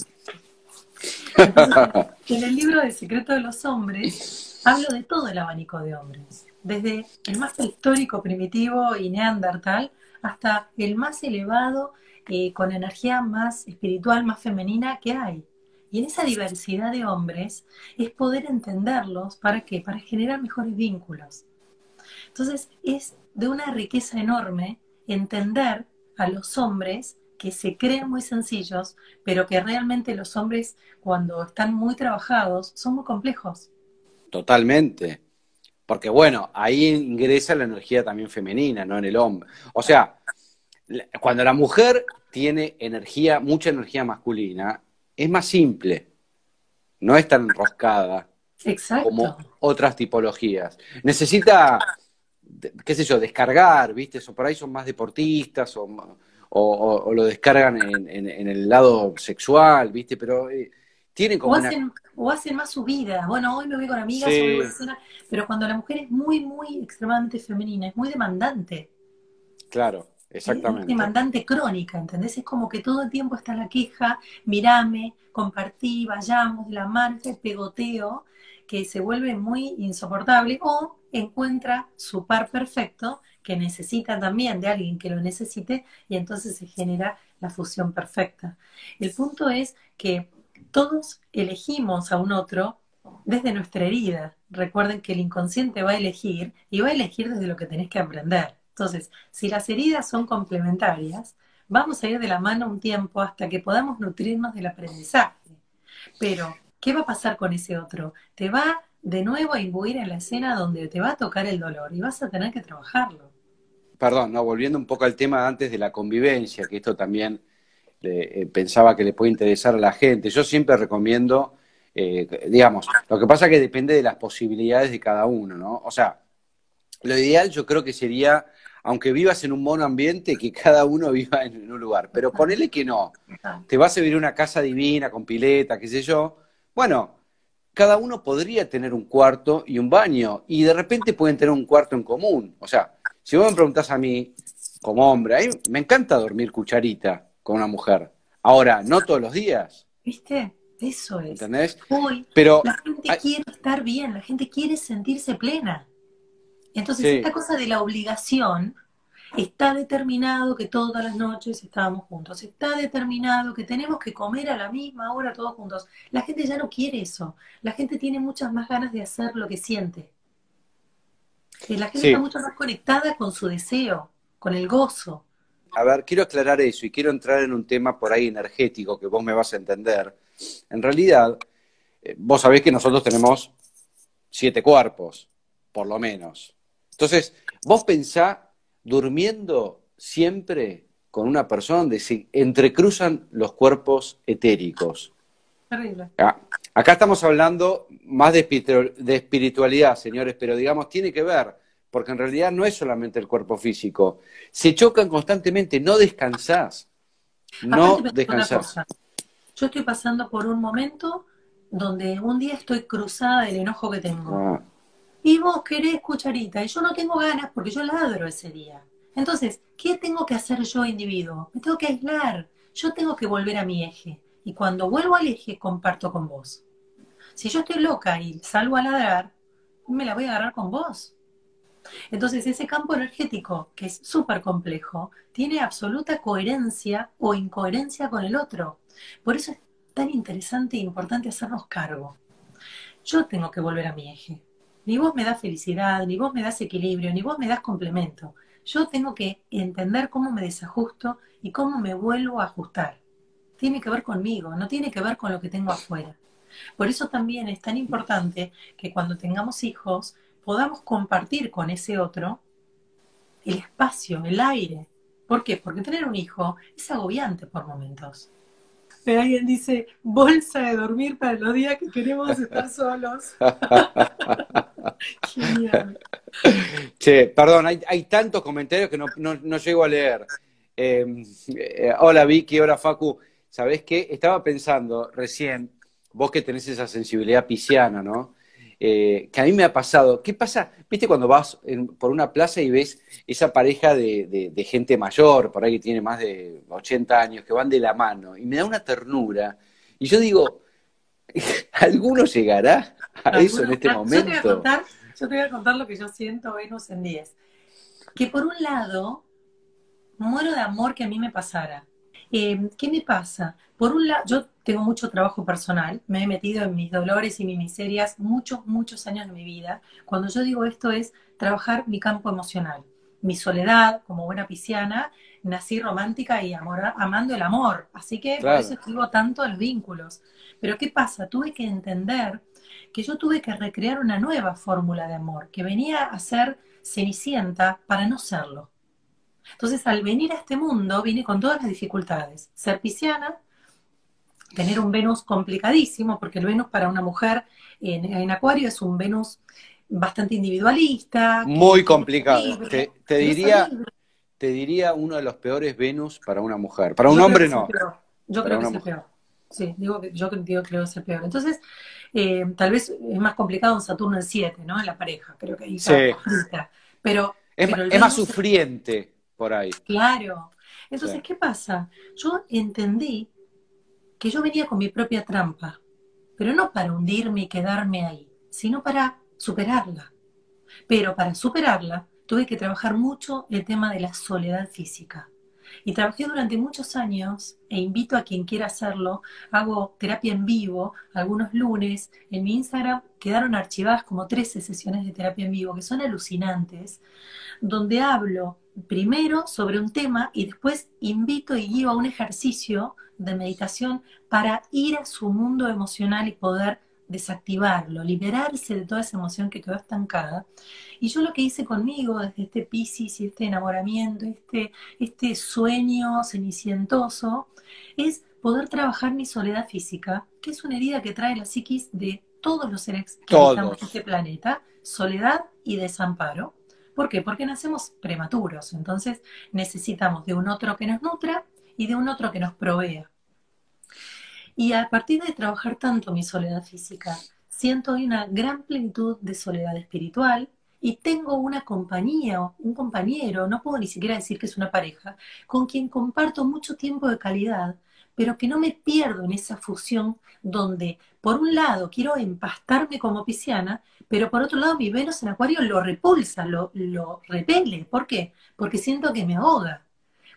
en el libro de Secreto de los Hombres hablo de todo el abanico de hombres, desde el más histórico, primitivo y neandertal hasta el más elevado, eh, con energía más espiritual, más femenina que hay. Y en esa diversidad de hombres es poder entenderlos, ¿para qué? Para generar mejores vínculos. Entonces es de una riqueza enorme entender a los hombres que se creen muy sencillos, pero que realmente los hombres cuando están muy trabajados son muy complejos. Totalmente. Porque bueno, ahí ingresa la energía también femenina, no en el hombre. O sea, cuando la mujer tiene energía, mucha energía masculina, es más simple. No es tan enroscada como otras tipologías. Necesita, qué sé yo, descargar, ¿viste? O por ahí son más deportistas o o, lo descargan en, el lado sexual, ¿viste? Pero eh, tienen como. O hacen, o hacen más su vida. Bueno, hoy me voy con amigas, hoy pero cuando la mujer es muy, muy extremadamente femenina, es muy demandante. Claro, exactamente. Es demandante crónica, ¿entendés? Es como que todo el tiempo está la queja, mirame, compartí, vayamos, la marcha, el pegoteo, que se vuelve muy insoportable, o encuentra su par perfecto que necesita también de alguien que lo necesite y entonces se genera la fusión perfecta. El punto es que todos elegimos a un otro desde nuestra herida. Recuerden que el inconsciente va a elegir y va a elegir desde lo que tenés que aprender. Entonces, si las heridas son complementarias, vamos a ir de la mano un tiempo hasta que podamos nutrirnos del aprendizaje. Pero, ¿qué va a pasar con ese otro? Te va de nuevo a imbuir en la escena donde te va a tocar el dolor y vas a tener que trabajarlo perdón, no, volviendo un poco al tema antes de la convivencia, que esto también eh, pensaba que le puede interesar a la gente. Yo siempre recomiendo, eh, digamos, lo que pasa es que depende de las posibilidades de cada uno, ¿no? O sea, lo ideal yo creo que sería, aunque vivas en un mono ambiente, que cada uno [laughs] viva en, un lugar. Pero ponele que no. Te vas a vivir una casa divina, con pileta, qué sé yo. Bueno, cada uno podría tener un cuarto y un baño, y de repente pueden tener un cuarto en común. O sea, si vos me preguntás a mí, como hombre, a mí me encanta dormir cucharita con una mujer. Ahora, no todos los días. ¿Viste? Eso es. ¿Entendés? Hoy, Pero, la gente quiere estar bien, la gente quiere sentirse plena. Entonces, esta cosa de la obligación, está determinado que todas las noches estábamos juntos, está determinado que tenemos que comer a la misma hora todos juntos. La gente ya no quiere eso. La gente tiene muchas más ganas de hacer lo que siente. Y la gente está mucho más conectada con su deseo, con el gozo. A ver, quiero aclarar eso y quiero entrar en un tema por ahí energético que vos me vas a entender. En realidad, eh, vos sabés que nosotros tenemos siete cuerpos, por lo menos. Entonces, vos pensá durmiendo siempre con una persona donde se entrecruzan los cuerpos etéricos. Terrible. Ah, acá estamos hablando más de, espiritualidad, señores, pero digamos, tiene que ver, porque en realidad no es solamente el cuerpo físico. Se chocan constantemente, no descansás. No descansás. Yo estoy pasando por un momento donde un día estoy cruzada del enojo que tengo. Ah. Y vos querés cucharita, y yo no tengo ganas porque yo ladro ese día. Entonces, ¿qué tengo que hacer yo, individuo? Me tengo que aislar. Yo tengo que volver a mi eje. Y cuando vuelvo al eje, comparto con vos. Si yo estoy loca y salgo a ladrar, me la voy a agarrar con vos. Entonces, ese campo energético, que es súper complejo, tiene absoluta coherencia o incoherencia con el otro. Por eso es tan interesante e importante hacernos cargo. Yo tengo que volver a mi eje. Ni vos me das felicidad, ni vos me das equilibrio, ni vos me das complemento. Yo tengo que entender cómo me desajusto y cómo me vuelvo a ajustar. Tiene que ver conmigo, no tiene que ver con lo que tengo afuera. Por eso también es tan importante que cuando tengamos hijos podamos compartir con ese otro el espacio, el aire. ¿Por qué? Porque tener un hijo es agobiante por momentos alguien dice, bolsa de dormir para los días que queremos estar [laughs] solos. [laughs] Che, perdón, hay, tantos comentarios que no, llego a leer. Em, eh, hola Vicky, hola Facu. ¿Sabés qué? Estaba pensando recién, vos que tenés esa sensibilidad pisciana, ¿no? Eh, que a mí me ha pasado. ¿Qué pasa? ¿Viste cuando vas por una plaza y ves esa pareja de, gente mayor, por ahí que tiene más de 80 años, que van de la mano? Y me da una ternura. Y yo digo, [laughs] ¿alguno llegará a eso en este momento? Yo te, voy a contar, yo te voy a contar lo que yo siento Venus en 10. Que por un lado, muero de amor que a mí me pasara. Eh, ¿Qué me pasa? Por un lado, yo tengo mucho trabajo personal, me he metido en mis dolores y mis miserias muchos, muchos años de mi vida. Cuando yo digo esto es trabajar mi campo emocional. Mi soledad, como buena pisciana, nací romántica y amando el amor. Así que por eso escribo tanto los vínculos. Pero ¿qué pasa? Tuve que entender que yo tuve que recrear una nueva fórmula de amor, que venía a ser cenicienta para no serlo. Entonces, al venir a este mundo, vine con todas las dificultades. Ser pisciana, tener un Venus complicadísimo, porque el Venus para una mujer en, Acuario es un Venus bastante individualista. Muy complicado. Te, diría, te diría uno de los peores Venus para una mujer. Para un hombre no. Yo creo que es el peor. Sí, digo que, yo creo que es el peor. Entonces, eh, tal vez es más complicado un Saturno en 7, ¿no? En la pareja, creo que ahí sí. Pero, es, más sufriente por ahí. Claro. Entonces, ¿qué pasa? Yo entendí que yo venía con mi propia trampa, pero no para hundirme y quedarme ahí, sino para superarla. Pero para superarla tuve que trabajar mucho el tema de la soledad física. Y trabajé durante muchos años e invito a quien quiera hacerlo. Hago terapia en vivo algunos lunes. En mi Instagram quedaron archivadas como 13 sesiones de terapia en vivo que son alucinantes, donde hablo primero sobre un tema y después invito y guío a un ejercicio de meditación para ir a su mundo emocional y poder desactivarlo, liberarse de toda esa emoción que quedó estancada. Y yo lo que hice conmigo desde este piscis y este enamoramiento, este, este sueño cenicientoso, es poder trabajar mi soledad física, que es una herida que trae la psiquis de todos los seres que habitamos en este planeta, soledad y desamparo. ¿Por qué? Porque nacemos prematuros, entonces necesitamos de un otro que nos nutra y de un otro que nos provea. Y a partir de trabajar tanto mi soledad física, siento hoy una gran plenitud de soledad espiritual y tengo una compañía, un compañero, no puedo ni siquiera decir que es una pareja, con quien comparto mucho tiempo de calidad, pero que no me pierdo en esa fusión donde, por un lado, quiero empastarme como pisciana, pero por otro lado, mi Venus en Acuario lo repulsa, lo, lo repele. ¿Por qué? Porque siento que me ahoga.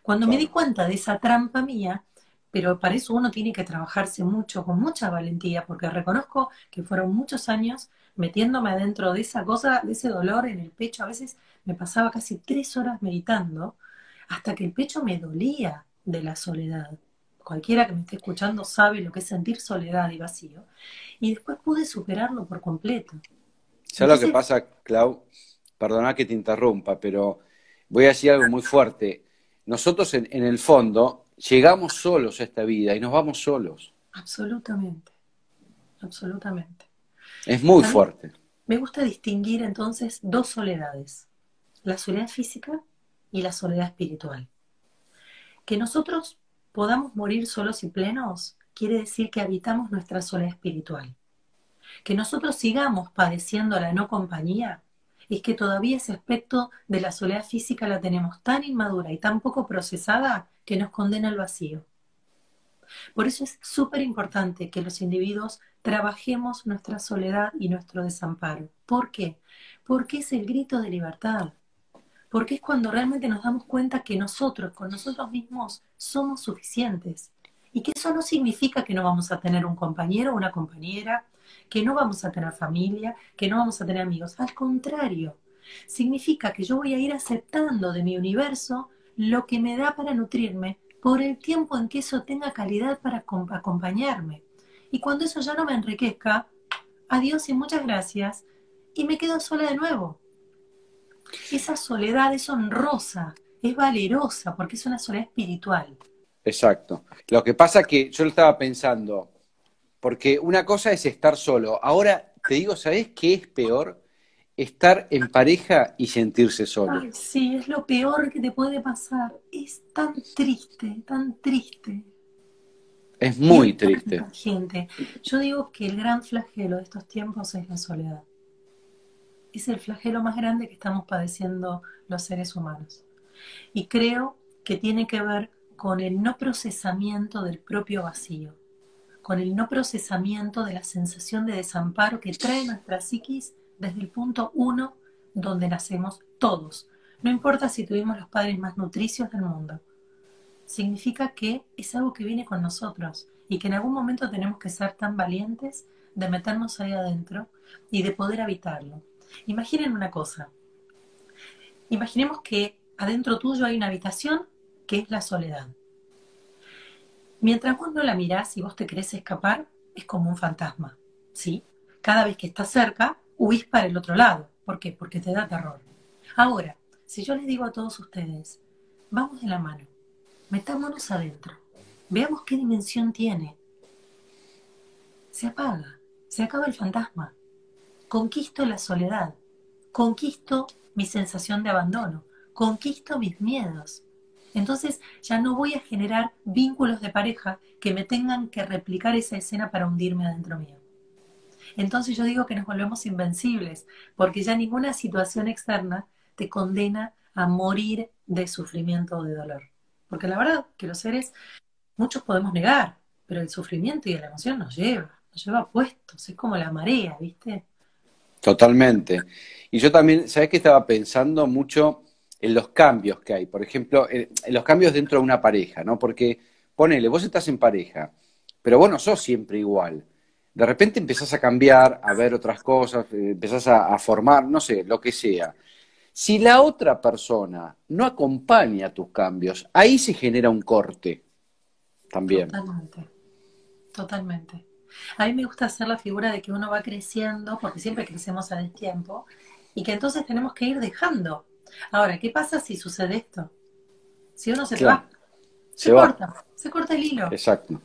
Cuando me di cuenta de esa trampa mía, pero para eso uno tiene que trabajarse mucho, con mucha valentía, porque reconozco que fueron muchos años metiéndome adentro de esa cosa, de ese dolor en el pecho. A veces me pasaba casi tres horas meditando hasta que el pecho me dolía de la soledad. Cualquiera que me esté escuchando sabe lo que es sentir soledad y vacío. Y después pude superarlo por completo. ¿Sabes lo que pasa, Clau? Perdona que te interrumpa, pero voy a decir algo muy fuerte. Nosotros en, en el fondo llegamos solos a esta vida y nos vamos solos. Absolutamente, absolutamente. Es muy fuerte. Me gusta distinguir entonces dos soledades, la soledad física y la soledad espiritual. Que nosotros podamos morir solos y plenos quiere decir que habitamos nuestra soledad espiritual. Que nosotros sigamos padeciendo la no compañía es que todavía ese aspecto de la soledad física la tenemos tan inmadura y tan poco procesada que nos condena al vacío. Por eso es súper importante que los individuos trabajemos nuestra soledad y nuestro desamparo. ¿Por qué? Porque es el grito de libertad. Porque es cuando realmente nos damos cuenta que nosotros, con nosotros mismos, somos suficientes. Y que eso no significa que no vamos a tener un compañero o una compañera, que no vamos a tener familia, que no vamos a tener amigos. Al contrario, significa que yo voy a ir aceptando de mi universo lo que me da para nutrirme por el tiempo en que eso tenga calidad para acompañarme. Y cuando eso ya no me enriquezca, adiós y muchas gracias, y me quedo sola de nuevo. Esa soledad es honrosa, es valerosa, porque es una soledad espiritual. Exacto. Lo que pasa que yo lo estaba pensando, porque una cosa es estar solo. Ahora te digo, ¿sabes qué es peor? Estar en pareja y sentirse solo. Ay, sí, es lo peor que te puede pasar. Es tan triste, tan triste. Es muy triste. Gente, yo digo que el gran flagelo de estos tiempos es la soledad. Es el flagelo más grande que estamos padeciendo los seres humanos. Y creo que tiene que ver con el no procesamiento del propio vacío, con el no procesamiento de la sensación de desamparo que trae nuestra psiquis desde el punto uno donde nacemos todos. No importa si tuvimos los padres más nutricios del mundo, significa que es algo que viene con nosotros y que en algún momento tenemos que ser tan valientes de meternos ahí adentro y de poder habitarlo. Imaginen una cosa. Imaginemos que adentro tuyo hay una habitación que es la soledad. Mientras vos no la mirás y vos te querés escapar, es como un fantasma, ¿sí? Cada vez que estás cerca, huís para el otro lado. ¿Por qué? Porque te da terror. Ahora, si yo les digo a todos ustedes, vamos de la mano, metámonos adentro, veamos qué dimensión tiene. Se apaga, se acaba el fantasma. Conquisto la soledad, conquisto mi sensación de abandono, conquisto mis miedos. Entonces ya no voy a generar vínculos de pareja que me tengan que replicar esa escena para hundirme adentro mío. Entonces yo digo que nos volvemos invencibles, porque ya ninguna situación externa te condena a morir de sufrimiento o de dolor. Porque la verdad que los seres, muchos podemos negar, pero el sufrimiento y la emoción nos lleva, nos lleva puestos, es como la marea, ¿viste? Totalmente. Y yo también, ¿sabes qué estaba pensando mucho en los cambios que hay? Por ejemplo, en los cambios dentro de una pareja, ¿no? Porque ponele, vos estás en pareja, pero vos no sos siempre igual. De repente empezás a cambiar, a ver otras cosas, eh, empezás a, formar, no sé, lo que sea. Si la otra persona no acompaña tus cambios, ahí se genera un corte también. Totalmente, totalmente. A mí me gusta hacer la figura de que uno va creciendo, porque siempre crecemos a tiempo, y que entonces tenemos que ir dejando. Ahora, ¿qué pasa si sucede esto? Si uno se va, se, corta, se corta el hilo. Exacto.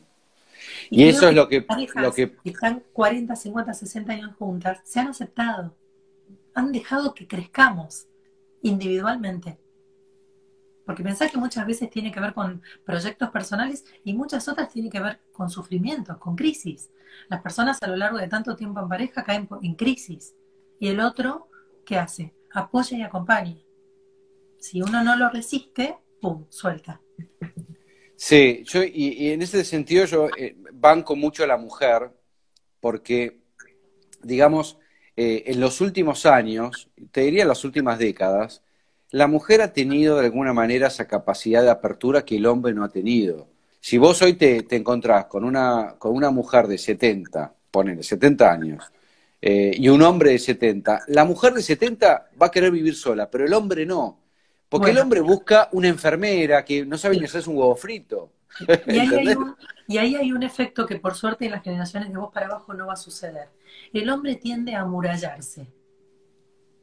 Y, eso es lo que, lo que... están 40, 50, 60 años juntas, se han aceptado, han dejado que crezcamos individualmente. Porque pensás que muchas veces tiene que ver con proyectos personales y muchas otras tienen que ver con sufrimientos, con crisis. Las personas a lo largo de tanto tiempo en pareja caen en crisis. Y el otro, ¿qué hace? Apoya y acompaña. Si uno no lo resiste, ¡pum!, suelta. Sí, yo, y, en ese sentido yo eh, banco mucho a la mujer porque, digamos, eh, en los últimos años, te diría en las últimas décadas, la mujer ha tenido de alguna manera esa capacidad de apertura que el hombre no ha tenido. Si vos hoy te, te encontrás con una, con una mujer de 70, ponele, 70 años, eh, y un hombre de 70, la mujer de 70 va a querer vivir sola, pero el hombre no. Porque el hombre busca una enfermera que no sabe ni hacer un huevo frito. Y ahí, hay un, y ahí hay un efecto que por suerte en las generaciones de vos para abajo no va a suceder. El hombre tiende a amurallarse.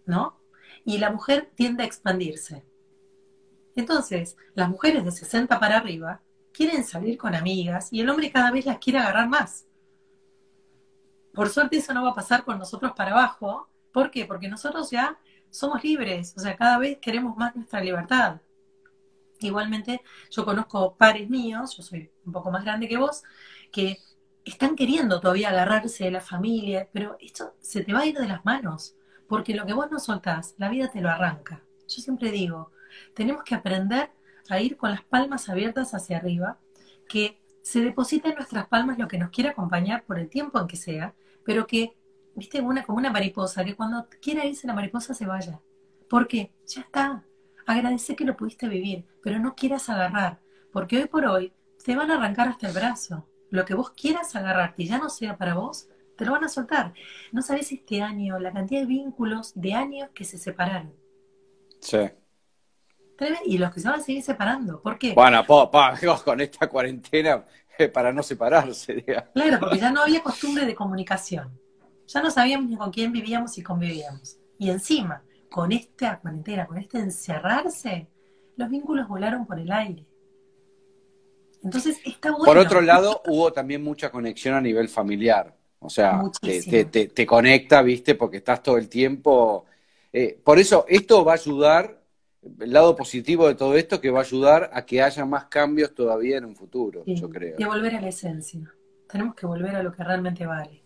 ¿no? Y la mujer tiende a expandirse. Entonces, las mujeres de 60 para arriba quieren salir con amigas y el hombre cada vez las quiere agarrar más. Por suerte eso no va a pasar con nosotros para abajo. ¿Por qué? Porque nosotros ya somos libres, o sea, cada vez queremos más nuestra libertad. Igualmente, yo conozco pares míos, yo soy un poco más grande que vos, que están queriendo todavía agarrarse de la familia, pero esto se te va a ir de las manos, porque lo que vos no soltás, la vida te lo arranca. Yo siempre digo, tenemos que aprender a ir con las palmas abiertas hacia arriba, que se deposite en nuestras palmas lo que nos quiere acompañar por el tiempo en que sea, pero que, viste, una, como una mariposa, que cuando quiera irse la mariposa se vaya. ¿Por qué? Ya está. Agradece que lo pudiste vivir, pero no quieras agarrar, porque hoy por hoy te van a arrancar hasta el brazo. Lo que vos quieras agarrar, que ya no sea para vos, te lo van a soltar. No sabes este año la cantidad de vínculos de años que se separaron. Sí. Y los que se van a seguir separando. ¿Por qué? Bueno, con esta cuarentena eh, para no separarse. Digamos. Claro, porque ya no había costumbre de comunicación. Ya no sabíamos ni con quién vivíamos y convivíamos. Y encima, con esta cuarentena, con este encerrarse, los vínculos volaron por el aire. Entonces, está bueno. Por otro lado, hubo también mucha conexión a nivel familiar. O sea, te, te, conecta, ¿viste? Porque estás todo el tiempo. Eh, por eso, esto va a ayudar el lado positivo de todo esto que va a ayudar a que haya más cambios todavía en un futuro, yo creo. Y a volver a la esencia. Tenemos que volver a lo que realmente vale.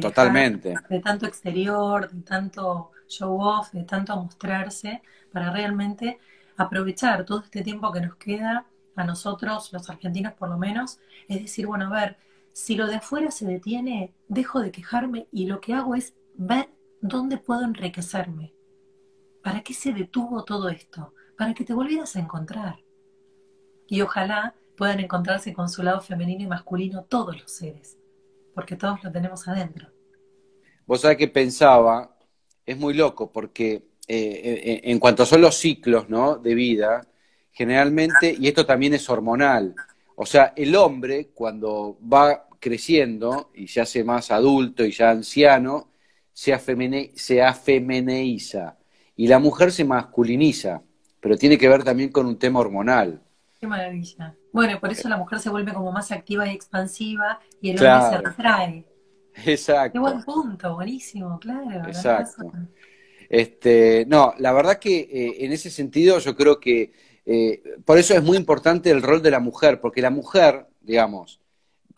Totalmente. De tanto exterior, de tanto show off, de tanto mostrarse, para realmente aprovechar todo este tiempo que nos queda a nosotros, los argentinos por lo menos, es decir, bueno, a ver, si lo de afuera se detiene, dejo de quejarme y lo que hago es ver dónde puedo enriquecerme ¿Para qué se detuvo todo esto? Para que te volvieras a encontrar. Y ojalá puedan encontrarse con su lado femenino y masculino todos los seres, porque todos lo tenemos adentro. Vos sabés que pensaba, es muy loco, porque eh, eh, en cuanto son los ciclos ¿no? de vida, generalmente, y esto también es hormonal, o sea, el hombre cuando va creciendo y se hace más adulto y ya anciano, se, afemine, se afemeneiza y la mujer se masculiniza, pero tiene que ver también con un tema hormonal. Qué maravilla. Bueno, por eso la mujer se vuelve como más activa y expansiva y el hombre se retrae. Exacto. Qué buen punto, buenísimo, claro. Exacto. Este, no, la verdad que eh, en ese sentido yo creo que eh, por eso es muy importante el rol de la mujer, porque la mujer, digamos,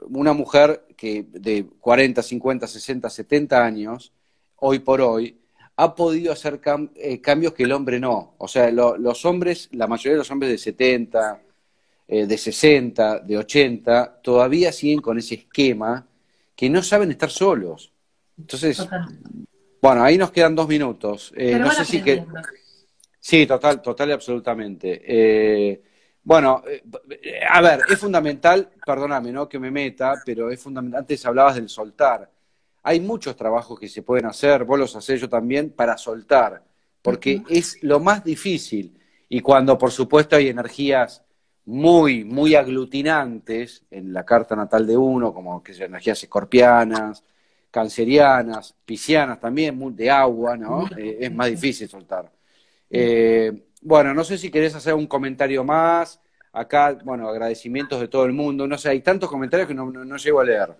una mujer que de 40, 50, 60, 70 años, hoy por hoy, ha podido hacer eh, cambios que el hombre no. O sea, los hombres, la mayoría de los hombres de 70, eh, de 60, de 80, todavía siguen con ese esquema que no saben estar solos. Entonces, bueno, ahí nos quedan dos minutos. Eh, no sé si que... Sí, total, total y absolutamente. bueno, a ver, es fundamental, perdóname, ¿no? Que me meta, pero es fundamental. Antes hablabas del soltar hay muchos trabajos que se pueden hacer, vos los hacés yo también, para soltar, porque es lo más difícil. Y cuando, por supuesto, hay energías muy, muy aglutinantes en la carta natal de uno, como que energías escorpianas, cancerianas, piscianas también, de agua, ¿no? Eh, es más difícil soltar. Eh, bueno, no sé si querés hacer un comentario más. Acá, bueno, agradecimientos de todo el mundo. No sé, hay tantos comentarios que no llego a leer.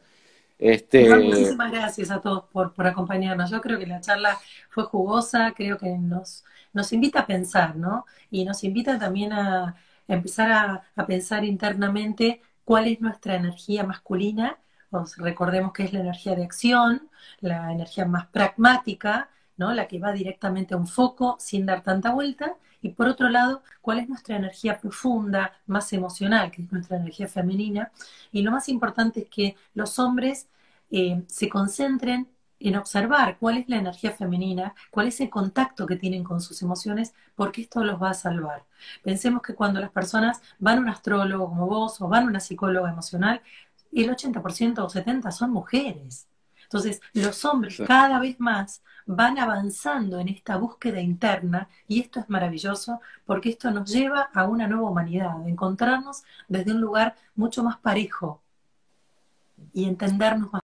Este... muchísimas gracias a todos por, acompañarnos. Yo creo que la charla fue jugosa, creo que nos, nos invita a pensar, ¿no? Y nos invita también a, empezar a, pensar internamente cuál es nuestra energía masculina. recordemos que es la energía de acción, la energía más pragmática, ¿no? La que va directamente a un foco sin dar tanta vuelta. Y por otro lado, cuál es nuestra energía profunda, más emocional, que es nuestra energía femenina. Y lo más importante es que los hombres eh, se concentren en observar cuál es la energía femenina, cuál es el contacto que tienen con sus emociones, porque esto los va a salvar. Pensemos que cuando las personas van a un astrólogo como vos o van a una psicóloga emocional, el 80% o 70% son mujeres. Entonces, los hombres cada vez más van avanzando en esta búsqueda interna y esto es maravilloso porque esto nos lleva a una nueva humanidad, encontrarnos desde un lugar mucho más parejo y entendernos más